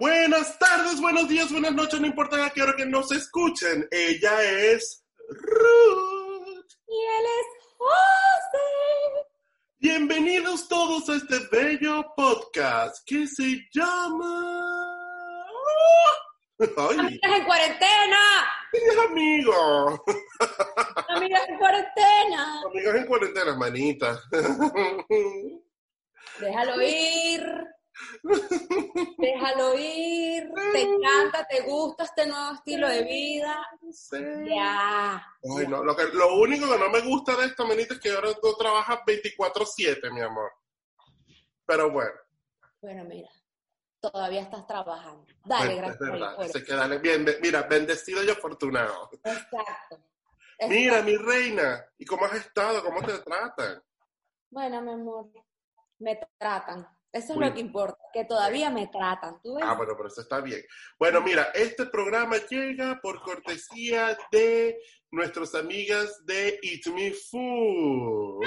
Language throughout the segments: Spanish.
Buenas tardes, buenos días, buenas noches, no importa a qué hora que nos escuchen. Ella es Ruth. Y él es José. Bienvenidos todos a este bello podcast que se llama... ¡Ay! Amigas en cuarentena. ¡Mis amigos! Amigas en cuarentena. Amigos en cuarentena, manita. Déjalo ir. Déjalo ir. Te encanta, te gusta este nuevo estilo de vida. Sí. Ya. Ay, no, lo, que, lo único que no me gusta de esta manita es que ahora tú trabajas 24-7, mi amor. Pero bueno. Bueno, mira. Todavía estás trabajando. Dale, pues, gracias es que dale, bien, mira, bendecido y afortunado. Exacto. Mira, mi reina, ¿y cómo has estado? ¿Cómo te tratan? Bueno, mi amor. Me tratan. Eso es lo que importa. Que todavía me tratan. ¿Tú ves? Ah, bueno, pero eso está bien. Bueno, mira, este programa llega por cortesía de nuestras amigas de Eat Me Food.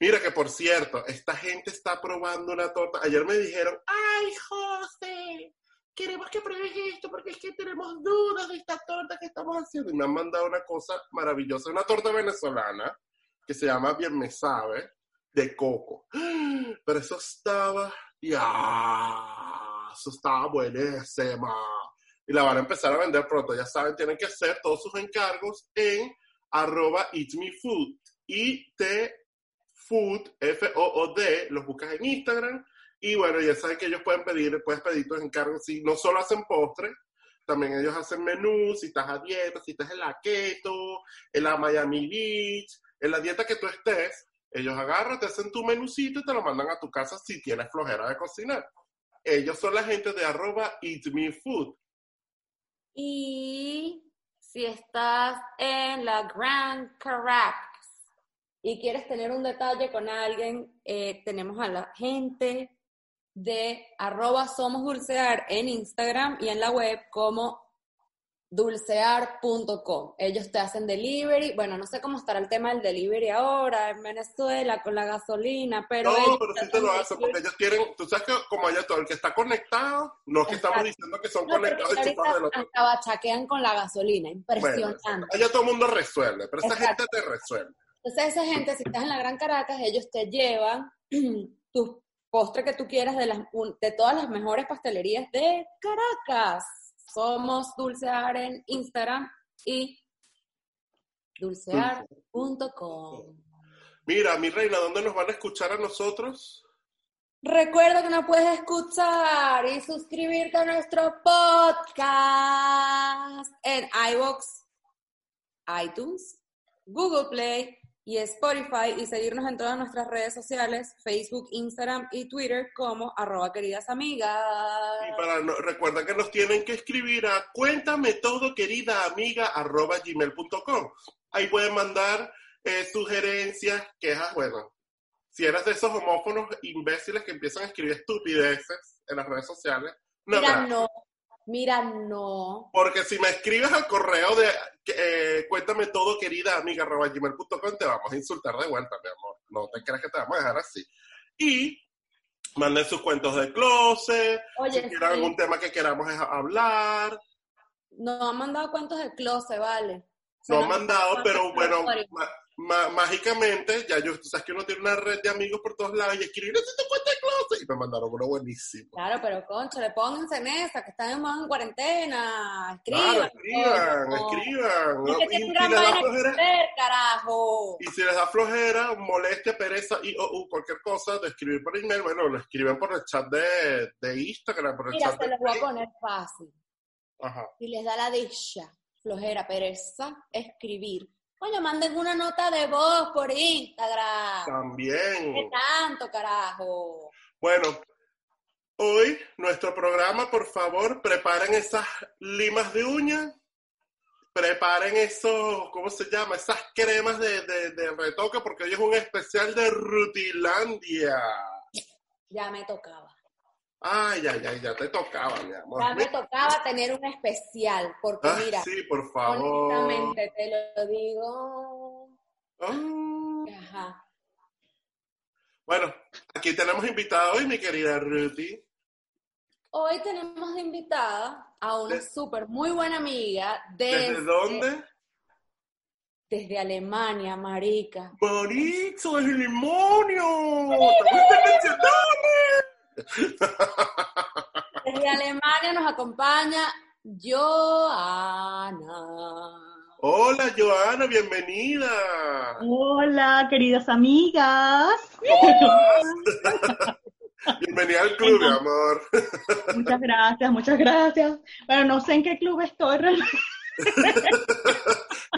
Mira que por cierto, esta gente está probando una torta. Ayer me dijeron, ay, José, queremos que pruebes esto porque es que tenemos dudas de esta torta que estamos haciendo. Y me han mandado una cosa maravillosa, una torta venezolana que se llama Bien Me Sabe, de coco. Pero eso estaba, ya, eso estaba buenísima. Y la van a empezar a vender pronto. Ya saben, tienen que hacer todos sus encargos en arroba eatmefood. Y te food, F-O-O-D, los buscas en Instagram. Y bueno, ya saben que ellos pueden pedir, puedes pedir tus encargos. Si no solo hacen postres, también ellos hacen menús, si estás a dieta, si estás en la keto, en la Miami Beach, en la dieta que tú estés, ellos agarran, te hacen tu menucito y te lo mandan a tu casa si tienes flojera de cocinar. Ellos son la gente de arroba Eat Me Food. Y si estás en la Grand Caracas y quieres tener un detalle con alguien, eh, tenemos a la gente de arroba somos dulcear en Instagram y en la web como dulcear.com. Ellos te hacen delivery. Bueno, no sé cómo estará el tema del delivery ahora en Venezuela con la gasolina, pero... no, ellos pero sí te lo hacen porque ellos quieren, tú sabes que como allá todo el que está conectado, no es que estamos diciendo que son No, conectados y ahorita chupados del otro. hasta bachaquean con la gasolina, Bueno, impresionante. allá todo el mundo resuelve, pero esa Exacto. gente te resuelve. Entonces esa gente, si estás en la Gran Caracas, ellos te llevan tus postres que tú quieras de, las, de todas las mejores pastelerías de Caracas. Somos Dulcear en Instagram y dulcear.com. Mira, mi reina, ¿dónde nos van a escuchar a nosotros? Recuerda que nos puedes escuchar y suscribirte a nuestro podcast en iVoox, iTunes, Google Play y Spotify y seguirnos en todas nuestras redes sociales, Facebook, Instagram y Twitter como arroba queridas amigas. Y para no, recuerda que nos tienen que escribir a cuéntame todo, querida amiga, arroba gmail.com. Ahí pueden mandar eh, sugerencias, quejas, bueno. Si eres de esos homófonos imbéciles que empiezan a escribir estupideces en las redes sociales, no, Mira, no, mira, no. Porque si me escribes al correo de eh, cuéntame todo, querida amiga, arroba gmail.com, te vamos a insultar de vuelta, mi amor. No te creas que te vamos a dejar así. Y manden sus cuentos de closet, Oye, si quieren sí. algún tema que queramos hablar. Nos han mandado cuentos de closet, vale. No han mandado, pero bueno, mágicamente, ya yo, tú sabes que uno tiene una red de amigos por todos lados y escribí, necesito cuenta de closet, y me mandaron uno buenísimo. Claro, pero concho, le pónganse en esa, que están en cuarentena, escriban. Claro, escriban, escriban. ¿no? y, si les da flojera, carajo. y si les da flojera, molestia, pereza y o, cualquier cosa de escribir por email, bueno, lo escriben por el chat de, de Instagram, por el Mira, chat se de les voy a poner fácil. Ajá. Si les da la dicha, flojera, pereza, escribir Coño, manden una nota de voz por Instagram. También. ¿Qué tanto, carajo? Bueno, hoy nuestro programa, por favor, preparen esas limas de uña, preparen esos, ¿cómo se llama? Esas cremas de, de retoque, porque hoy es un especial de Rutilandia. Ya me tocaba. Ay, ay, ay, ya te tocaba, mi amor. Ya me tocaba tener un especial, porque ah, mira, sí, por favor. honestamente te lo digo. Ah. Ajá. Bueno, aquí tenemos invitada hoy, mi querida Ruthie. Hoy tenemos de invitada a una súper muy buena amiga. Desde, ¿Desde dónde? Desde Alemania, marica. Marico, desde demonio. Desde Alemania nos acompaña Joana. Hola Joana, bienvenida. Hola, queridas amigas. Bienvenida al club, mi amor. Muchas gracias, muchas gracias. Bueno, no sé en qué club estoy realmente.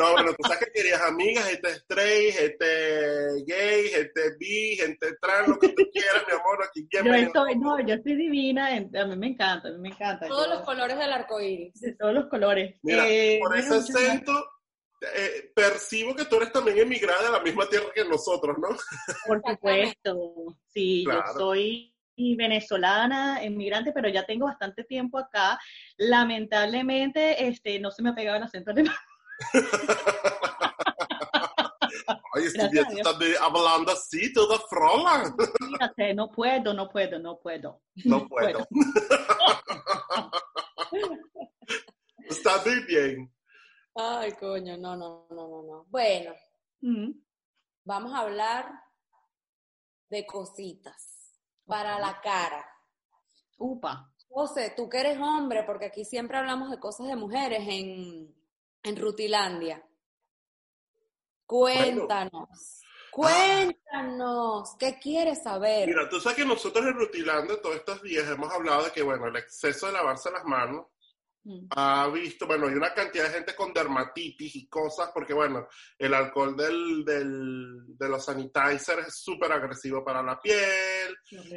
no, bueno, tú sabes que querías amigas, gente straight, gente gay, gente bi, gente trans, lo que tú quieras, mi amor, aquí Yo estoy, no, yo estoy divina, a mí me encanta, a mí me encanta. Todos los colores del arco iris. De todos los colores. Mira, eh, por ese acento, eh, percibo que tú eres también emigrada de la misma tierra que nosotros, ¿no? Por supuesto, sí, yo soy venezolana, inmigrante, pero ya tengo bastante tiempo acá. Lamentablemente, este, no se me ha pegado el acento alemán. Ay, estoy hablando así, toda frola. Fíjate, no puedo, no puedo, no puedo. No puedo. Está muy bien. Ay, coño, no, no, no, no, no. Bueno, vamos a hablar de cositas para la cara. Upa. José, tú que eres hombre, porque aquí siempre hablamos de cosas de mujeres en, en Rutilandia. Cuéntanos. Cuéntanos, ¿qué quieres saber? Mira, tú sabes que nosotros en Rutilandia todos estos días hemos hablado de que, bueno, el exceso de lavarse las manos Mm. ha visto, bueno, hay una cantidad de gente con dermatitis y cosas, porque bueno, el alcohol del, del, de los sanitizers es súper agresivo para la piel,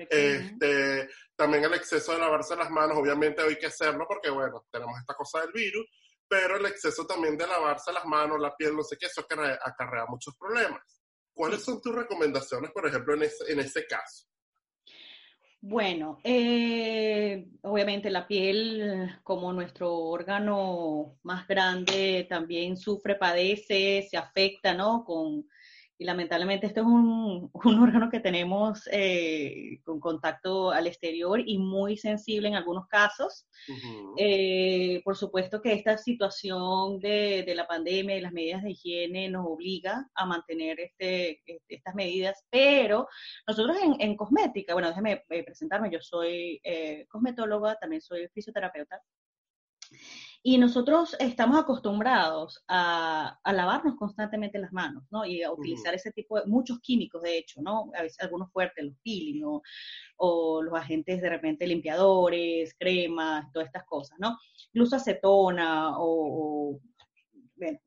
este, también el exceso de lavarse las manos, obviamente hay que hacerlo porque bueno, tenemos esta cosa del virus, pero el exceso también de lavarse las manos, la piel, no sé qué, eso acarrea, acarrea muchos problemas. ¿Cuáles son tus recomendaciones, por ejemplo, en ese, en ese caso? Bueno, eh, obviamente la piel como nuestro órgano más grande también sufre, padece, se afecta, ¿no? Con y lamentablemente este es un, un órgano que tenemos eh, con contacto al exterior y muy sensible en algunos casos. Eh, por supuesto que esta situación de, de, la pandemia y las medidas de higiene nos obliga a mantener este, este estas medidas, pero nosotros en, en cosmética, bueno, déjeme eh, presentarme, yo soy cosmetóloga, también soy fisioterapeuta. Y nosotros estamos acostumbrados a, lavarnos constantemente las manos, ¿no? Y a utilizar ese tipo de, muchos químicos, de hecho, ¿no? A veces algunos fuertes, los peeling o, los agentes de repente limpiadores, cremas, todas estas cosas, ¿no? Incluso acetona o,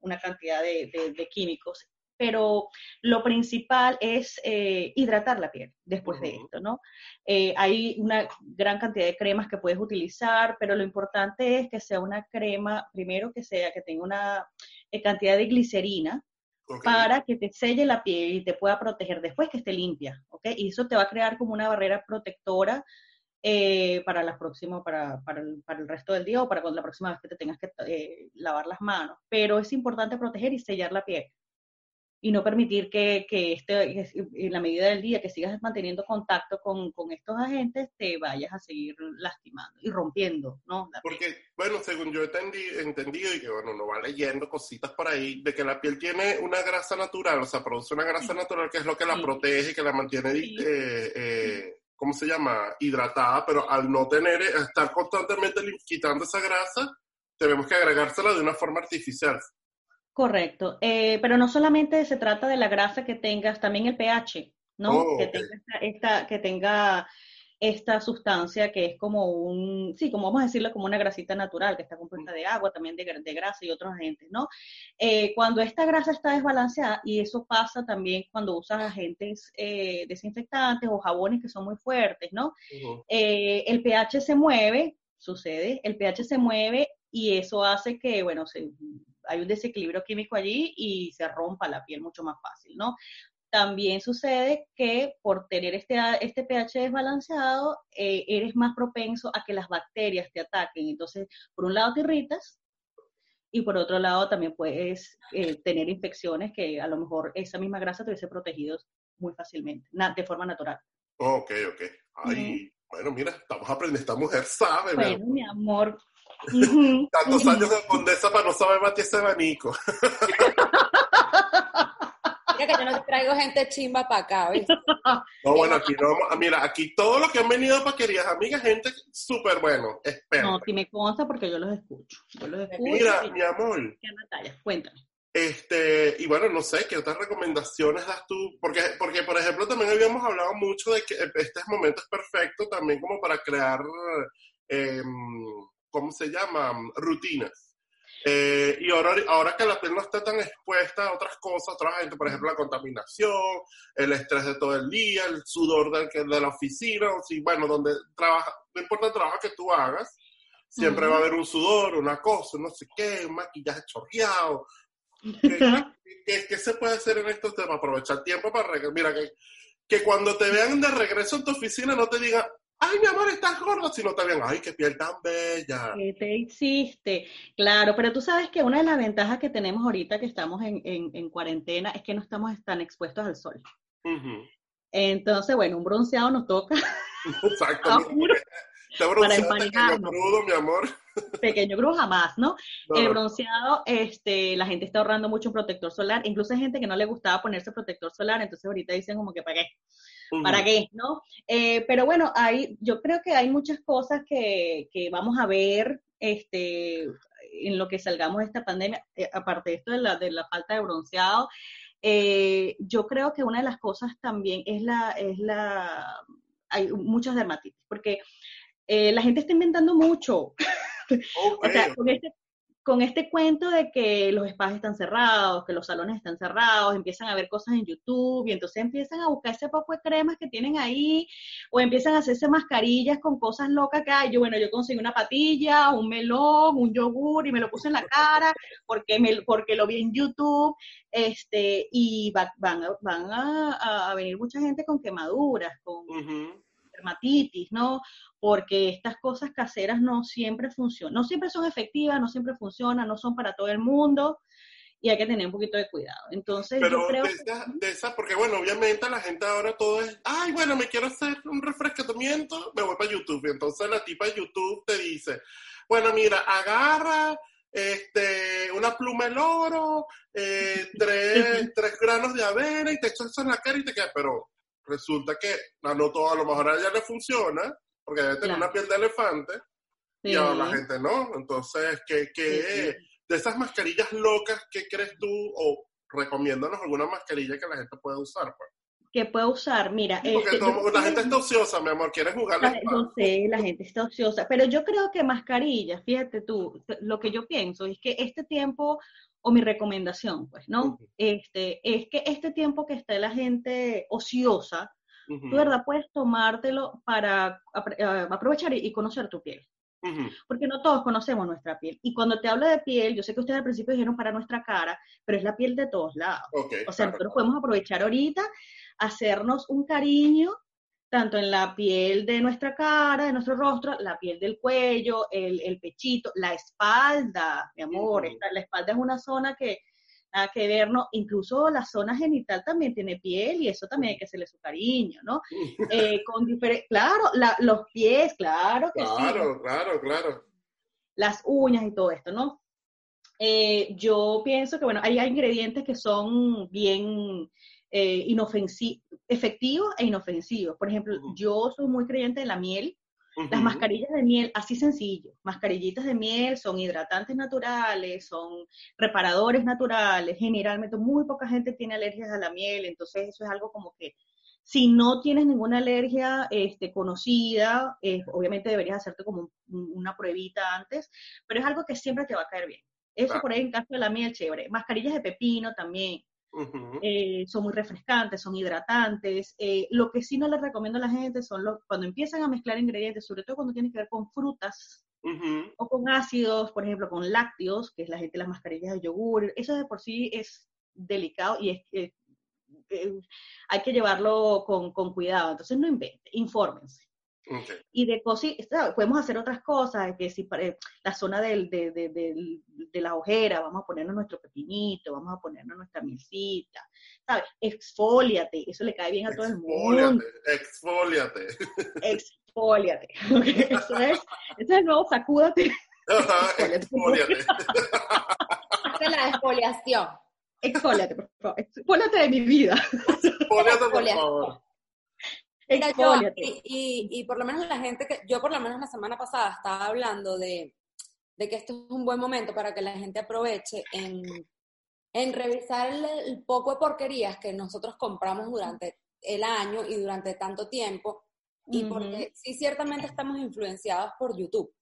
una cantidad de químicos pero lo principal es eh, hidratar la piel después de esto, ¿no? Eh, hay una gran cantidad de cremas que puedes utilizar, pero lo importante es que sea una crema, primero que sea, que tenga una eh, cantidad de glicerina, para que te selle la piel y te pueda proteger después que esté limpia, ¿ok? Y eso te va a crear como una barrera protectora para, las próximas, para, para, el, para, el, resto del día o para la próxima vez que te tengas que lavar las manos. Pero es importante proteger y sellar la piel y no permitir que, que este, en la medida del día que sigas manteniendo contacto con, con, estos agentes, te vayas a seguir lastimando y rompiendo, ¿no? Porque, bueno, según yo he entendido y que, bueno, uno va leyendo cositas por ahí, de que la piel tiene una grasa natural, o sea, produce una grasa natural que es lo que la protege, que la mantiene, eh, eh, ¿cómo se llama? Hidratada, pero al no tener, estar constantemente quitando esa grasa, tenemos que agregársela de una forma artificial. Correcto, eh, pero no solamente se trata de la grasa que tengas, también el pH, ¿no? Oh, que, tenga esta, que tenga esta sustancia que es como un, sí, como vamos a decirlo, como una grasita natural que está compuesta de agua, también de, de grasa y otros agentes, ¿no? Eh, cuando esta grasa está desbalanceada, y eso pasa también cuando usas agentes eh, desinfectantes o jabones que son muy fuertes, ¿no? el pH se mueve, sucede, el pH se mueve y eso hace que, bueno, se hay un desequilibrio químico allí y se rompa la piel mucho más fácil, ¿no? También sucede que por tener este, este pH desbalanceado, eh, eres más propenso a que las bacterias te ataquen. Entonces, por un lado te irritas y por otro lado también puedes eh, tener infecciones que a lo mejor esa misma grasa te hubiese protegido muy fácilmente, de forma natural. Ok, ok. Ay, bueno, mira, estamos aprendiendo, esta mujer sabe. Bueno, mi amor, Tantos años de condesa para no saber batir ese abanico. Mira que yo no traigo gente chimba para acá, ¿viste? No, bueno, aquí no, mira, aquí todos los que han venido para queridas amigas, gente súper bueno, espera. No, si me consta porque yo los escucho. Yo los escucho mira, mi amor. ¿Qué Natalia? Cuéntame. Este, y bueno, no sé, ¿qué otras recomendaciones das tú? Porque, porque, por ejemplo, también habíamos hablado mucho de que este momento es perfecto también como para crear eh, ¿cómo se llama? Rutinas. Eh, y ahora, ahora que la piel no está tan expuesta a otras cosas, otra gente, por ejemplo, la contaminación, el estrés de todo el día, el sudor de, de la oficina, o si, bueno, donde trabaja, no importa el trabajo que tú hagas, siempre va a haber un sudor, una cosa, no sé qué, un maquillaje chorreado. ¿Qué, se puede hacer en estos temas? Aprovechar tiempo para... Mira, que, que cuando te vean de regreso en tu oficina no te digan, ay, mi amor, estás gordo, sino también, ay, qué piel tan bella. Te existe, claro, pero tú sabes que una de las ventajas que tenemos ahorita que estamos en, en, cuarentena es que no estamos tan expuestos al sol. Entonces, bueno, un bronceado nos toca. Exacto. para emparejarnos. Pequeño mi amor. Pequeño crudo jamás, ¿no? El bronceado, este, la gente está ahorrando mucho un protector solar. Incluso hay gente que no le gustaba ponerse protector solar, entonces ahorita dicen como que para qué. ¿Para qué? ¿No? Eh, pero bueno, hay, yo creo que hay muchas cosas que, que vamos a ver este, en lo que salgamos de esta pandemia, eh, aparte de esto de la, de la falta de bronceado. Eh, yo creo que una de las cosas también es la, es la, hay muchas dermatitis, porque la gente está inventando mucho. o sea, con este, con este cuento de que los espacios están cerrados, que los salones están cerrados, empiezan a ver cosas en YouTube y entonces empiezan a buscar ese poco de cremas que tienen ahí o empiezan a hacerse mascarillas con cosas locas que hay. Yo, bueno, yo conseguí una patilla, un melón, un yogur y me lo puse en la cara porque, me, porque lo vi en YouTube este, y van, van a, venir mucha gente con quemaduras, con dermatitis, ¿no? Porque estas cosas caseras no siempre funcionan, no siempre son efectivas, no siempre funcionan, no son para todo el mundo y hay que tener un poquito de cuidado. Entonces, yo creo de esa, porque bueno, obviamente la gente ahora todo es, ay, bueno, me quiero hacer un refrescamiento, me voy para YouTube. Y entonces la tipa de YouTube te dice, bueno, mira, agarra este, una pluma de oro, eh, tres, tres granos de avena y te echas eso en la cara y te queda, pero resulta que a no todo, a lo mejor a ella le funciona, porque debe tener una piel de elefante, y a la gente no. Entonces, ¿qué, qué de esas mascarillas locas, qué crees tú? O recomiéndanos alguna mascarilla que la gente pueda usar, pues. Que pueda usar, mira. porque este, la gente está ociosa, mi amor, quiere jugar. No sé, la gente está ociosa, pero yo creo que mascarillas, fíjate tú, lo que yo pienso es que este tiempo o mi recomendación, pues, ¿no? Este, es que este tiempo que está la gente ociosa, tú, ¿verdad? Puedes tomártelo para eh, aprovechar y conocer tu piel. Porque no todos conocemos nuestra piel. Y cuando te hablo de piel, yo sé que ustedes al principio dijeron para nuestra cara, pero es la piel de todos lados. o sea, nosotros podemos aprovechar ahorita, hacernos un cariño tanto en la piel de nuestra cara, de nuestro rostro, la piel del cuello, el, pechito, la espalda, mi amor. la espalda es una zona que nada que ver, ¿no? Incluso la zona genital también tiene piel y eso también hay que hacerle su cariño, ¿no? Eh, con claro, los pies, claro que sí. Claro, claro, claro. Las uñas y todo esto, ¿no? Eh, yo pienso que, bueno, hay, ingredientes que son bien eh, efectivos e inofensivos. Por ejemplo, yo soy muy creyente de la miel. Las mascarillas de miel, así sencillo, mascarillitas de miel son hidratantes naturales, son reparadores naturales, generalmente muy poca gente tiene alergias a la miel, entonces eso es algo como que si no tienes ninguna alergia este, conocida, eh, obviamente deberías hacerte como una pruebita antes, pero es algo que siempre te va a caer bien. Eso por ahí en caso de la miel, chévere. Mascarillas de pepino también. Eh, son muy refrescantes, son hidratantes. Eh, lo que sí no les recomiendo a la gente son los, cuando empiezan a mezclar ingredientes, sobre todo cuando tienen que ver con frutas o con ácidos, por ejemplo, con lácteos, que es la gente las mascarillas de yogur. Eso de por sí es delicado y es, eh, hay que llevarlo con, con, cuidado. Entonces no inventen, infórmense. Y de cositas, podemos hacer otras cosas, que si para la zona del, de, de, de, la ojera, vamos a ponernos nuestro pepinito, vamos a ponernos nuestra misita, ¿sabes? Exfóliate, eso le cae bien a todo el mundo. Exfóliate. Exfóliate. Eso es, eso es el nuevo sacúdate. exfóliate. Hace la exfoliación. Exfóliate, por favor. Exfóliate de mi vida. Exfóliate, por favor y, y, por lo menos la gente que, yo por lo menos la semana pasada estaba hablando de, de que esto es un buen momento para que la gente aproveche en, en revisar el, poco de porquerías que nosotros compramos durante el año y durante tanto tiempo, y porque sí ciertamente estamos influenciados por YouTube.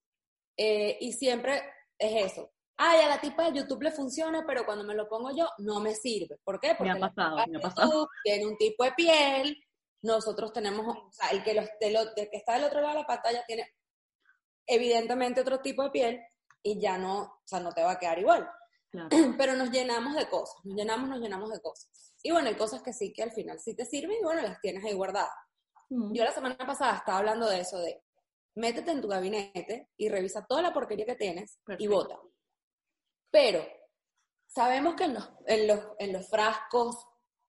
Eh, y siempre es eso. Ay, a la tipa de YouTube le funciona, pero cuando me lo pongo yo no me sirve. ¿Por qué? Porque me ha pasado, me ha pasado. tiene un tipo de piel, nosotros tenemos, o sea, el que, los, que está del otro lado de la pantalla tiene evidentemente otro tipo de piel y ya no, o sea, no te va a quedar igual. Pero nos llenamos de cosas, nos llenamos, nos llenamos de cosas. Y bueno, hay cosas que sí que al final sí te sirven y bueno, las tienes ahí guardadas. Yo la semana pasada estaba hablando de eso, de métete en tu gabinete y revisa toda la porquería que tienes y vota. Pero sabemos que en los, en los, en los frascos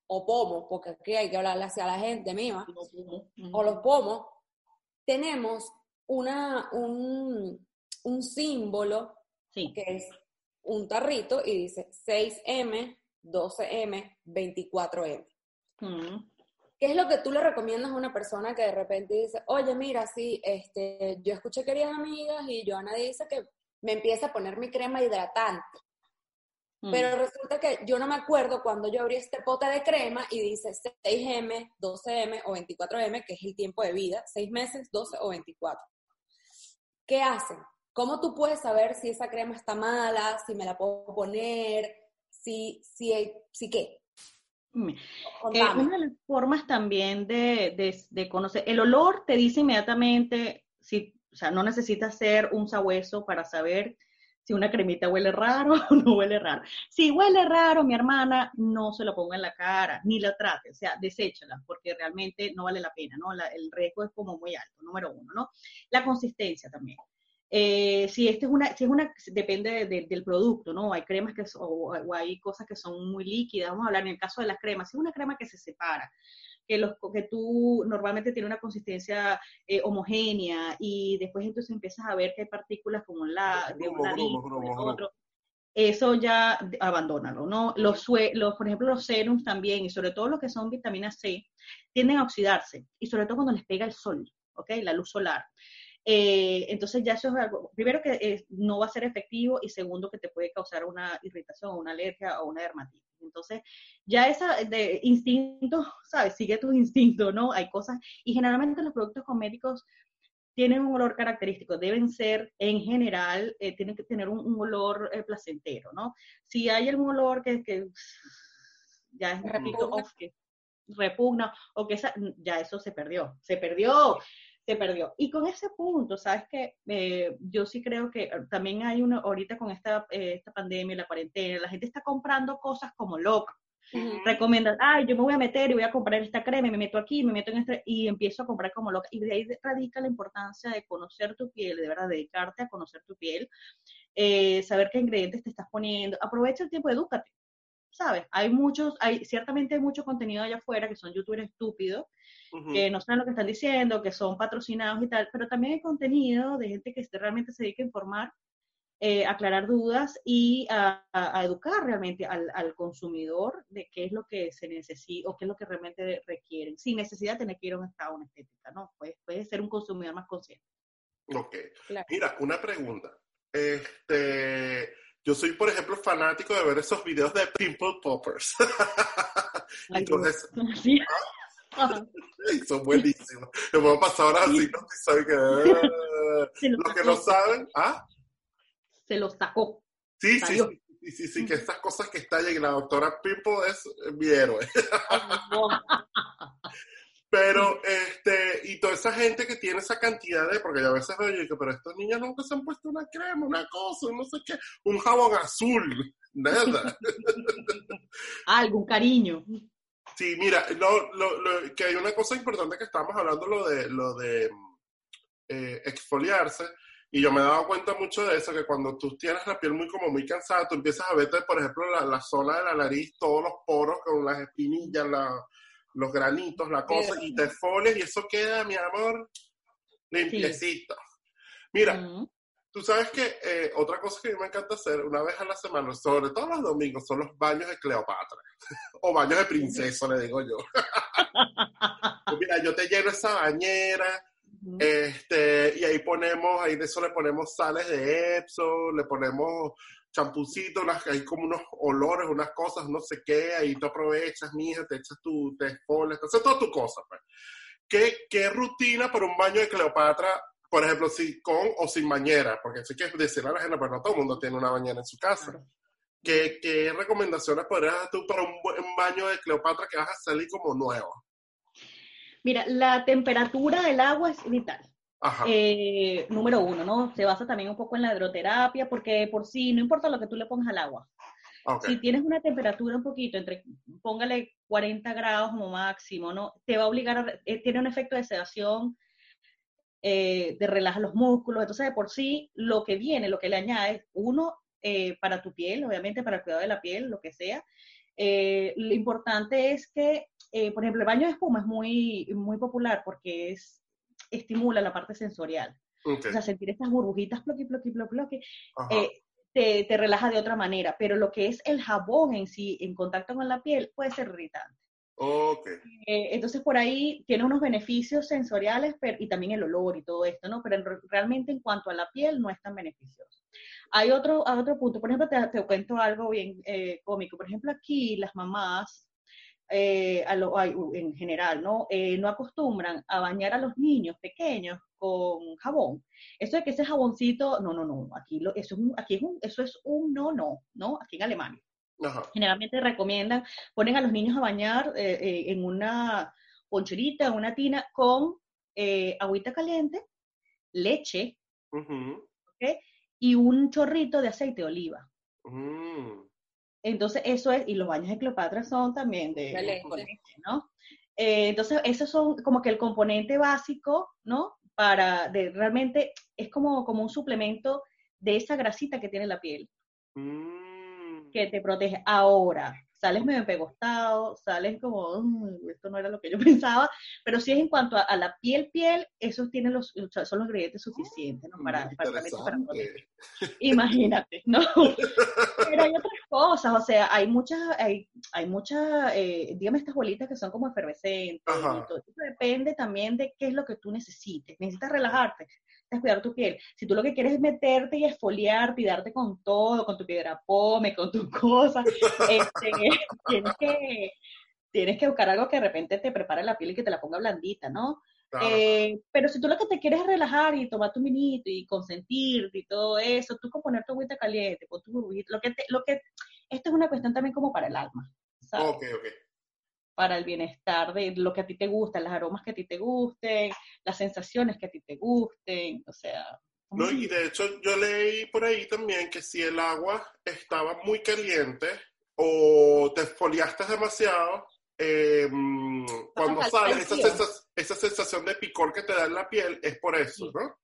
o pomos, porque aquí hay que hablarle hacia la gente mía, o los pomos, tenemos una, un, un símbolo que es un tarrito y dice 6M, 12M, 24M. ¿Qué es lo que tú le recomiendas a una persona que de repente dice, oye, mira, sí, este, yo escuché queridas amigas y Joana dice que me empieza a poner mi crema hidratante. Pero mm. resulta que yo no me acuerdo cuando yo abrí este pote de crema y dice 6M, 12M o 24M, que es el tiempo de vida, 6 meses, 12 o 24. ¿Qué hacen? ¿Cómo tú puedes saber si esa crema está mala, si me la puedo poner, si, si, si qué? Eh, una de las formas también de, de, de, conocer, el olor te dice inmediatamente, si, o sea, no necesitas ser un sabueso para saber si una cremita huele raro o no huele raro. Si huele raro, mi hermana, no se lo ponga en la cara, ni la trate, o sea, deséchala, porque realmente no vale la pena, ¿no? el riesgo es como muy alto, número uno, ¿no? La consistencia también. Eh, si este es una, si es una, depende del producto, ¿no? Hay cremas que, o, o, hay cosas que son muy líquidas, vamos a hablar en el caso de las cremas, si es una crema que se separa, que, los, que tú normalmente tiene una consistencia eh, homogénea y después entonces empiezas a ver que hay partículas como la de un otro. Eso ya abandónalo, ¿no? Los, los, por ejemplo, los serums también, y sobre todo los que son vitamina C, tienden a oxidarse, y sobre todo cuando les pega el sol, ¿ok? La luz solar. Eh, entonces ya eso es algo, primero que eh, no va a ser efectivo y segundo que te puede causar una irritación, una alergia o una dermatitis. Entonces, ya esa de instinto, ¿sabes? Sigue tu instinto, ¿no? Hay cosas, y generalmente los productos cosméticos tienen un olor característico, deben ser en general, eh, tienen que tener un, olor eh, placentero, ¿no? Si hay algún olor que, que ya es, repito, que repugna o que ya eso se perdió, se perdió, se perdió. Y con ese punto, ¿sabes qué? Eh, yo sí creo que también hay uno, ahorita con esta, esta pandemia, la cuarentena, la gente está comprando cosas como loca. Recomiendan, ay, yo me voy a meter y voy a comprar esta crema, y me meto aquí, me meto en este, y empiezo a comprar como loca. Y de ahí radica la importancia de conocer tu piel, de verdad, dedicarte a conocer tu piel, eh, saber qué ingredientes te estás poniendo. Aprovecha el tiempo, edúcate. ¿Sabes? Hay muchos, hay, ciertamente hay mucho contenido allá afuera que son youtubers estúpidos, que no saben lo que están diciendo, que son patrocinados y tal, pero también hay contenido de gente que realmente se dedica a informar, eh, aclarar dudas y a, educar realmente al, al, consumidor de qué es lo que se necesita o qué es lo que realmente requieren, sin necesidad de tener que ir a un estado una estética, ¿no? Puede, puede ser un consumidor más consciente. Ok. Mira, una pregunta. Este, yo soy, por ejemplo, fanático de ver esos videos de Pimple Poppers. Entonces, ¿Sí? son buenísimos. Voy a pasar ahora así, no saben que... Los que no saben, ¿ah? Se los sacó. Sí, sí, sí, sí, sí, que estas cosas que estallan y la doctora Pimple es mi héroe. Pero, este, y toda esa gente que tiene esa cantidad de, porque yo a veces veo y pero estos niños nunca se han puesto una crema, una cosa, no sé qué, un jabón azul, nada. Algún cariño. Sí, mira, lo, lo, que hay una cosa importante que estábamos hablando, lo de, lo de eh, exfoliarse, y yo me he dado cuenta mucho de eso, que cuando tú tienes la piel muy como muy cansada, tú empiezas a verte, por ejemplo, la, la zona de la nariz, todos los poros con las espinillas, la, los granitos, la cosa, y te folias y eso queda, mi amor, limpiecito. Mira, tú sabes que eh, otra cosa que a mí me encanta hacer una vez a la semana, sobre todo los domingos, son los baños de Cleopatra, o baños de princesa, le digo yo. Pues mira, yo te lleno esa bañera, este, y ahí ponemos, ahí de eso le ponemos sales de Epsom, le ponemos champucito, hay como unos olores, unas cosas, no sé qué, ahí tú aprovechas, mija, te echas tu, te esfoles, te haces toda tu cosa, pues. ¿Qué, ¿Qué rutina para un baño de Cleopatra, por ejemplo, si con o sin bañera? Porque sí que decirle a la gente, pero no todo el mundo tiene una bañera en su casa. ¿Qué, ¿Qué, recomendaciones podrías dar tú para un, un baño de Cleopatra que vas a salir como nuevo? Mira, la temperatura del agua es vital. Eh, número uno, ¿no? Se basa también un poco en la hidroterapia, porque por sí, no importa lo que tú le pongas al agua. Si tienes una temperatura un poquito, entre, póngale 40 grados como máximo, ¿no? Te va a obligar a, eh, tiene un efecto de sedación, eh, de relajar los músculos, entonces de por sí, lo que viene, lo que le añades, uno, para tu piel, obviamente para el cuidado de la piel, lo que sea, lo importante es que, por ejemplo, el baño de espuma es muy, muy popular porque es estimula la parte sensorial. O sea, sentir estas burbujitas, ploqui, ploqui, ploqui, ploqui, eh, te, te, relaja de otra manera. Pero lo que es el jabón en sí, en contacto con la piel, puede ser irritante. Okay. Eh, entonces, por ahí tiene unos beneficios sensoriales pero, y también el olor y todo esto, ¿no? Pero realmente en cuanto a la piel no es tan beneficioso. Hay otro, otro punto, por ejemplo, te, te cuento algo bien eh, cómico. Por ejemplo, aquí las mamás eh, en general, ¿no? Eh, no acostumbran a bañar a los niños pequeños con jabón. Eso de que ese jaboncito, no, no, no, aquí, lo, eso, es un, aquí es un, eso es un no, no, ¿no? Aquí en Alemania. Generalmente recomiendan, ponen a los niños a bañar eh, en una poncherita, en una tina, con agüita caliente, leche, y un chorrito de aceite de oliva. Mm. Entonces, eso es, y los baños de Cleopatra son también de, ¿no? Eh, entonces, esos son como que el componente básico, ¿no? Para, de, realmente, es como, como un suplemento de esa grasita que tiene la piel. Mm. Que te protege. Ahora, sales medio empegostado, sales como, mm, esto no era lo que yo pensaba, pero sí es en cuanto a, la piel, piel, esos tienen los, son los ingredientes suficientes, ¿no? Para, para, para Imagínate, ¿no? pero hay otras cosas, o sea, hay muchas, hay, hay muchas, eh, dígame estas bolitas que son como efervescentes, todo. Eso depende también de qué es lo que tú necesites, necesitas relajarte, es cuidar tu piel. Si tú lo que quieres es meterte y esfoliarte y darte con todo, con tu piedra pome, con tus cosas, este, tienes, que, tienes que buscar algo que de repente te prepare la piel y que te la ponga blandita, ¿no? Eh, pero si tú lo que te quieres es relajar y tomar tu minito y consentirte y todo eso, tú con poner tu agüita caliente, con tu burbujita, lo que, lo que, esto es una cuestión también como para el alma, ¿sabes? Ok, ok para el bienestar de lo que a ti te gusta, los aromas que a ti te gusten, las sensaciones que a ti te gusten, o sea... No, y de hecho yo leí por ahí también que si el agua estaba muy caliente o te foliaste demasiado, em, cuando sale esa, esa, sensación de picor que te da en la piel es por eso, ¿no?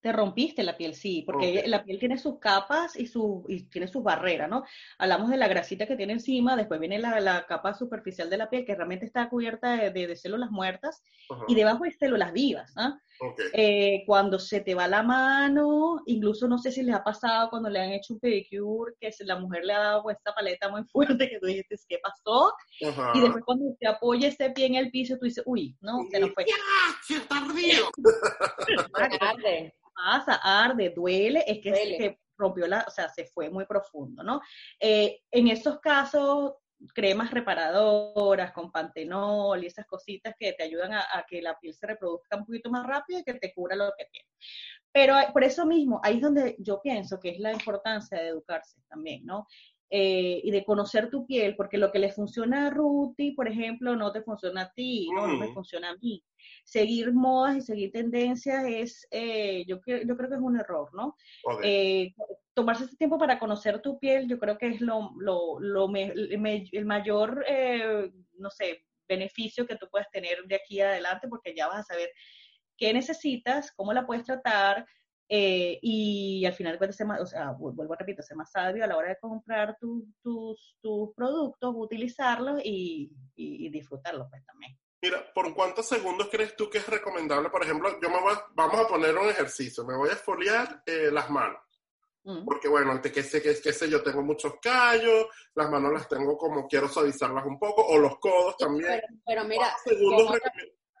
te rompiste la piel, sí, porque la piel tiene sus capas y, su, y tiene sus barreras, ¿no? Hablamos de la grasita que tiene encima, después viene la, la capa superficial de la piel que realmente está cubierta de, de, células muertas y debajo hay células vivas, ¿no? Eh, cuando se te va la mano, incluso no sé si les ha pasado cuando le han hecho un pedicure, que la mujer le ha dado esta paleta muy fuerte, que tú dices, ¿qué pasó? Y después cuando te apoya ese pie en el piso, tú dices, uy, no, se nos fue. ¡Ya! ¡Se tardío! pasa, arde, duele, es que se rompió la, o sea, se fue muy profundo, ¿no? Eh, en esos casos, cremas reparadoras con pantenol y esas cositas que te ayudan a, que la piel se reproduzca un poquito más rápido y que te cura lo que tiene. Pero por eso mismo, ahí es donde yo pienso que es la importancia de educarse también, ¿no? Eh, y de conocer tu piel, porque lo que le funciona a Ruti, por ejemplo, no te funciona a ti, no, no me funciona a mí. Seguir modas y seguir tendencias es, eh, yo, yo creo que es un error, ¿no? Eh, tomarse ese tiempo para conocer tu piel, yo creo que es lo, lo, lo el mayor, no sé, beneficio que tú puedes tener de aquí adelante, porque ya vas a saber qué necesitas, cómo la puedes tratar, eh, y al final ser más, o sea, vuelvo a repetir, ser más sabio a la hora de comprar tus, tus productos, utilizarlos y, y, disfrutarlos pues también. Mira, ¿por cuántos segundos crees tú que es recomendable? Por ejemplo, yo me voy, vamos a poner un ejercicio, me voy a esfoliar eh, las manos. Mm. Porque bueno, antes que sé, que, que sé yo, tengo muchos callos, las manos las tengo como quiero suavizarlas un poco, o los codos también. Pero, mira, segundos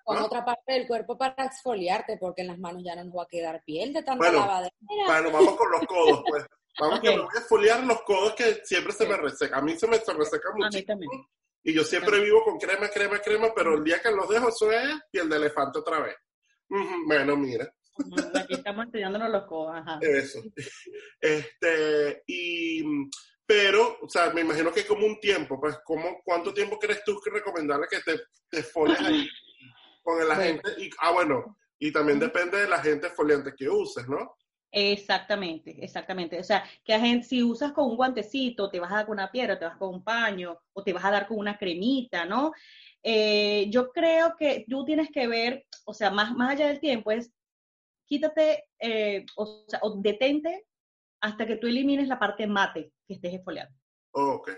con otra parte del cuerpo para exfoliarte, porque en las manos ya no nos va a quedar piel de tanta bueno, lavadera. Bueno, vamos con los codos, pues. Vamos que me voy a exfoliar los codos que siempre se me reseca. A mí se me se reseca muchísimo. Y yo siempre vivo con crema, crema, crema, pero el día que los dejo, eso es piel de elefante otra vez. Bueno, mira. Aquí estamos enseñándonos los codos, ajá. Eso. Este, y, pero, o sea, me imagino que como un tiempo, pues, ¿cómo, ¿cuánto tiempo crees tú que recomendable que te, te ahí? con el agente. Y, ah, bueno, y también depende de la agente foliante que uses, ¿no? Exactamente, exactamente. O sea, que si usas con un guantecito, te vas a dar con una piedra, te vas con un paño, o te vas a dar con una cremita, ¿no? Eh, yo creo que tú tienes que ver, o sea, más, más allá del tiempo, es quítate, eh, o sea, o detente hasta que tú elimines la parte mate que estés esfoliando. Oh, ok.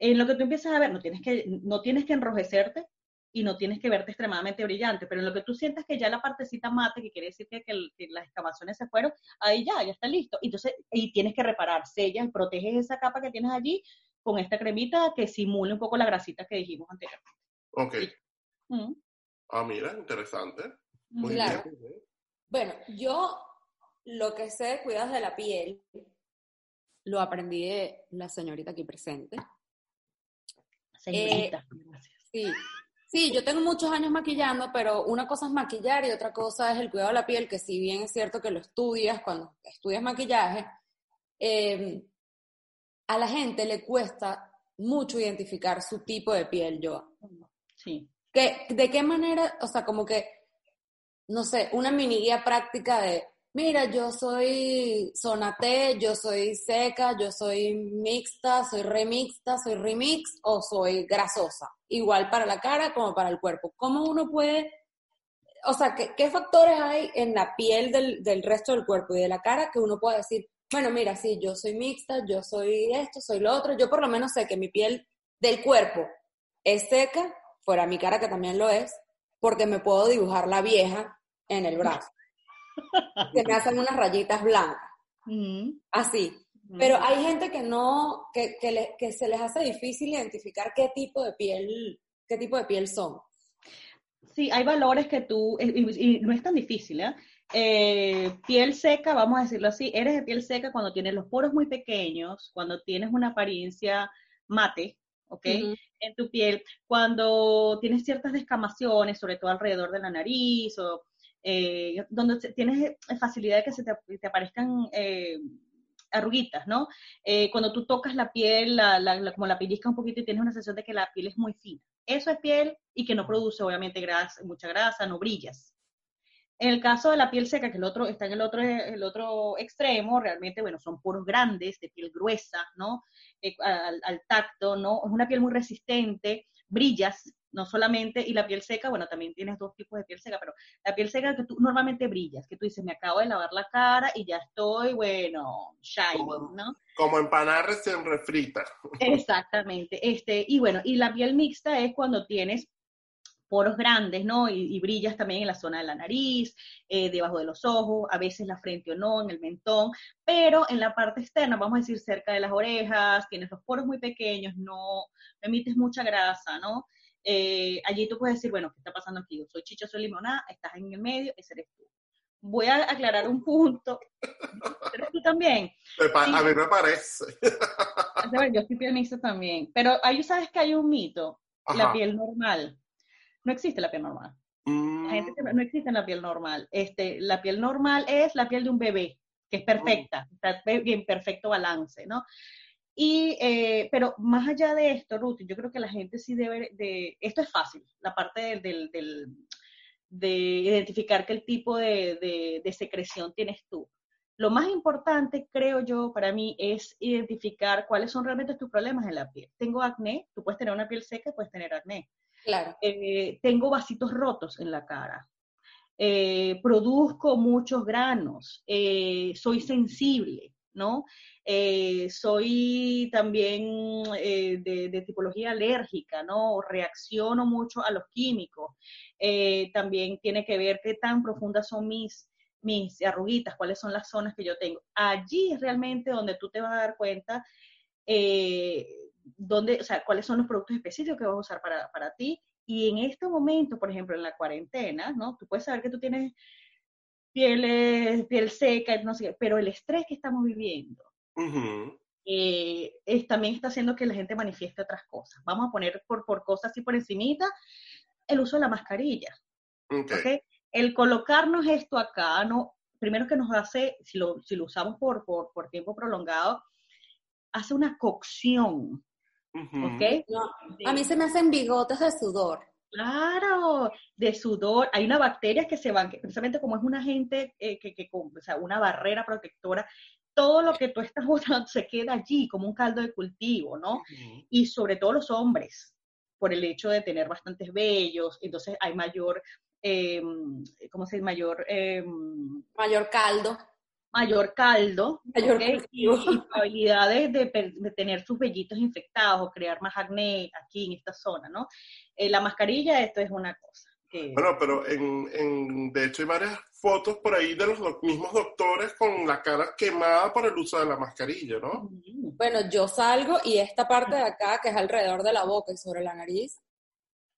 En lo que tú empiezas a ver, no tienes que, no tienes que enrojecerte, y no tienes que verte extremadamente brillante, pero en lo que tú sientas que ya la partecita mate, que quiere decir que, las excavaciones se fueron, ahí ya, ya está listo. Entonces, y tienes que reparar, sellas, proteges esa capa que tienes allí con esta cremita que simule un poco la grasita que dijimos anteriormente. Ok. Mm. Ah, mira, interesante. Muy bien. Bueno, yo lo que sé de cuidados de la piel lo aprendí de la señorita aquí presente. Señorita, eh, gracias. Sí, Sí, yo tengo muchos años maquillando, pero una cosa es maquillar y otra cosa es el cuidado de la piel, que si bien es cierto que lo estudias cuando estudias maquillaje, em, a la gente le cuesta mucho identificar su tipo de piel, yo. Sí. ¿De qué manera, o sea, como que, no sé, una mini guía práctica de mira, yo soy sonate, yo soy seca, yo soy mixta, soy remixta, soy remix o soy grasosa. Igual para la cara como para el cuerpo. ¿Cómo uno puede, o sea, qué, factores hay en la piel del, resto del cuerpo y de la cara que uno puede decir, bueno, mira, sí, yo soy mixta, yo soy esto, soy lo otro. Yo por lo menos sé que mi piel del cuerpo es seca, fuera mi cara que también lo es, porque me puedo dibujar la vieja en el brazo que me hacen unas rayitas blancas. Mm. Así. Mm. Pero hay gente que no, que, que, se les hace difícil identificar qué tipo de piel, qué tipo de piel son. Sí, hay valores que tú, y, no es tan difícil, ¿eh? ¿eh? piel seca, vamos a decirlo así, eres de piel seca cuando tienes los poros muy pequeños, cuando tienes una apariencia mate, ¿ok? En tu piel, cuando tienes ciertas descamaciones, sobre todo alrededor de la nariz o eh, donde tienes facilidad de que se te, aparezcan eh, arruguitas, ¿no? Eh, cuando tú tocas la piel, como la pellizcas un poquito y tienes una sensación de que la piel es muy fina. Eso es piel y que no produce obviamente grasa, mucha grasa, no brillas. En el caso de la piel seca, que el otro, está en el otro, el otro extremo, realmente, bueno, son poros grandes, de piel gruesa, ¿no? al, al, tacto, ¿no? Es una piel muy resistente, brillas, no solamente, y la piel seca, bueno, también tienes dos tipos de piel seca, pero la piel seca que tú normalmente brillas, que tú dices, me acabo de lavar la cara y ya estoy, bueno, shining, ¿no? Como empanada recién refrita. Exactamente, este, y bueno, y la piel mixta es cuando tienes poros grandes, ¿no? Y, brillas también en la zona de la nariz, eh, debajo de los ojos, a veces la frente o no, en el mentón, pero en la parte externa, vamos a decir cerca de las orejas, tienes los poros muy pequeños, no, emites mucha grasa, ¿no? Eh, allí tú puedes decir, bueno, ¿qué está pasando aquí? Yo soy chicha, soy limonada, estás en el medio, ese eres tú. Voy a aclarar un punto. ¿Eres tú también? A mí me parece. Yo soy piel mixta también. Pero ahí sabes que hay un mito, la piel normal no existe la piel normal. Mm. no existe la piel normal. Este, la piel normal es la piel de un bebé, que es perfecta, mm. está en perfecto balance, ¿no? Y, eh, pero más allá de esto, Ruth, yo creo que la gente sí debe de, esto es fácil, la parte del, de identificar qué tipo de, de, secreción tienes tú. Lo más importante, creo yo, para mí, es identificar cuáles son realmente tus problemas en la piel. Tengo acné, tú puedes tener una piel seca, puedes tener acné. Eh, tengo vasitos rotos en la cara. Eh, produzco muchos granos. Eh, soy sensible, ¿no? soy también de, tipología alérgica, ¿no? Reacciono mucho a los químicos. también tiene que ver qué tan profundas son mis, mis arruguitas, cuáles son las zonas que yo tengo. Allí realmente donde tú te vas a dar cuenta dónde, o sea, cuáles son los productos específicos que vas a usar para, para ti. Y en este momento, por ejemplo, en la cuarentena, ¿no? Tú puedes saber que tú tienes piel, piel seca, no sé, pero el estrés que estamos viviendo eh, es, también está haciendo que la gente manifieste otras cosas. Vamos a poner por, por cosas así por encimita el uso de la mascarilla. Okay. El colocarnos esto acá, no, primero que nos hace, si lo, si lo usamos por, por, por tiempo prolongado, hace una cocción a mí se me hacen bigotes de sudor. Claro, de sudor. Hay una bacteria que se van, que precisamente como es un agente, eh, que, que, o sea, una barrera protectora, todo lo que tú estás usando se queda allí como un caldo de cultivo, ¿no? Y sobre todo los hombres, por el hecho de tener bastantes vellos, entonces hay mayor, eh, ¿cómo se dice? Mayor... Em, mayor caldo mayor caldo mayor y, probabilidades de, tener sus vellitos infectados o crear más acné aquí en esta zona, ¿no? Eh, la mascarilla, esto es una cosa. Bueno, pero en, de hecho hay varias fotos por ahí de los mismos doctores con la cara quemada por el uso de la mascarilla, ¿no? Bueno, yo salgo y esta parte de acá, que es alrededor de la boca y sobre la nariz,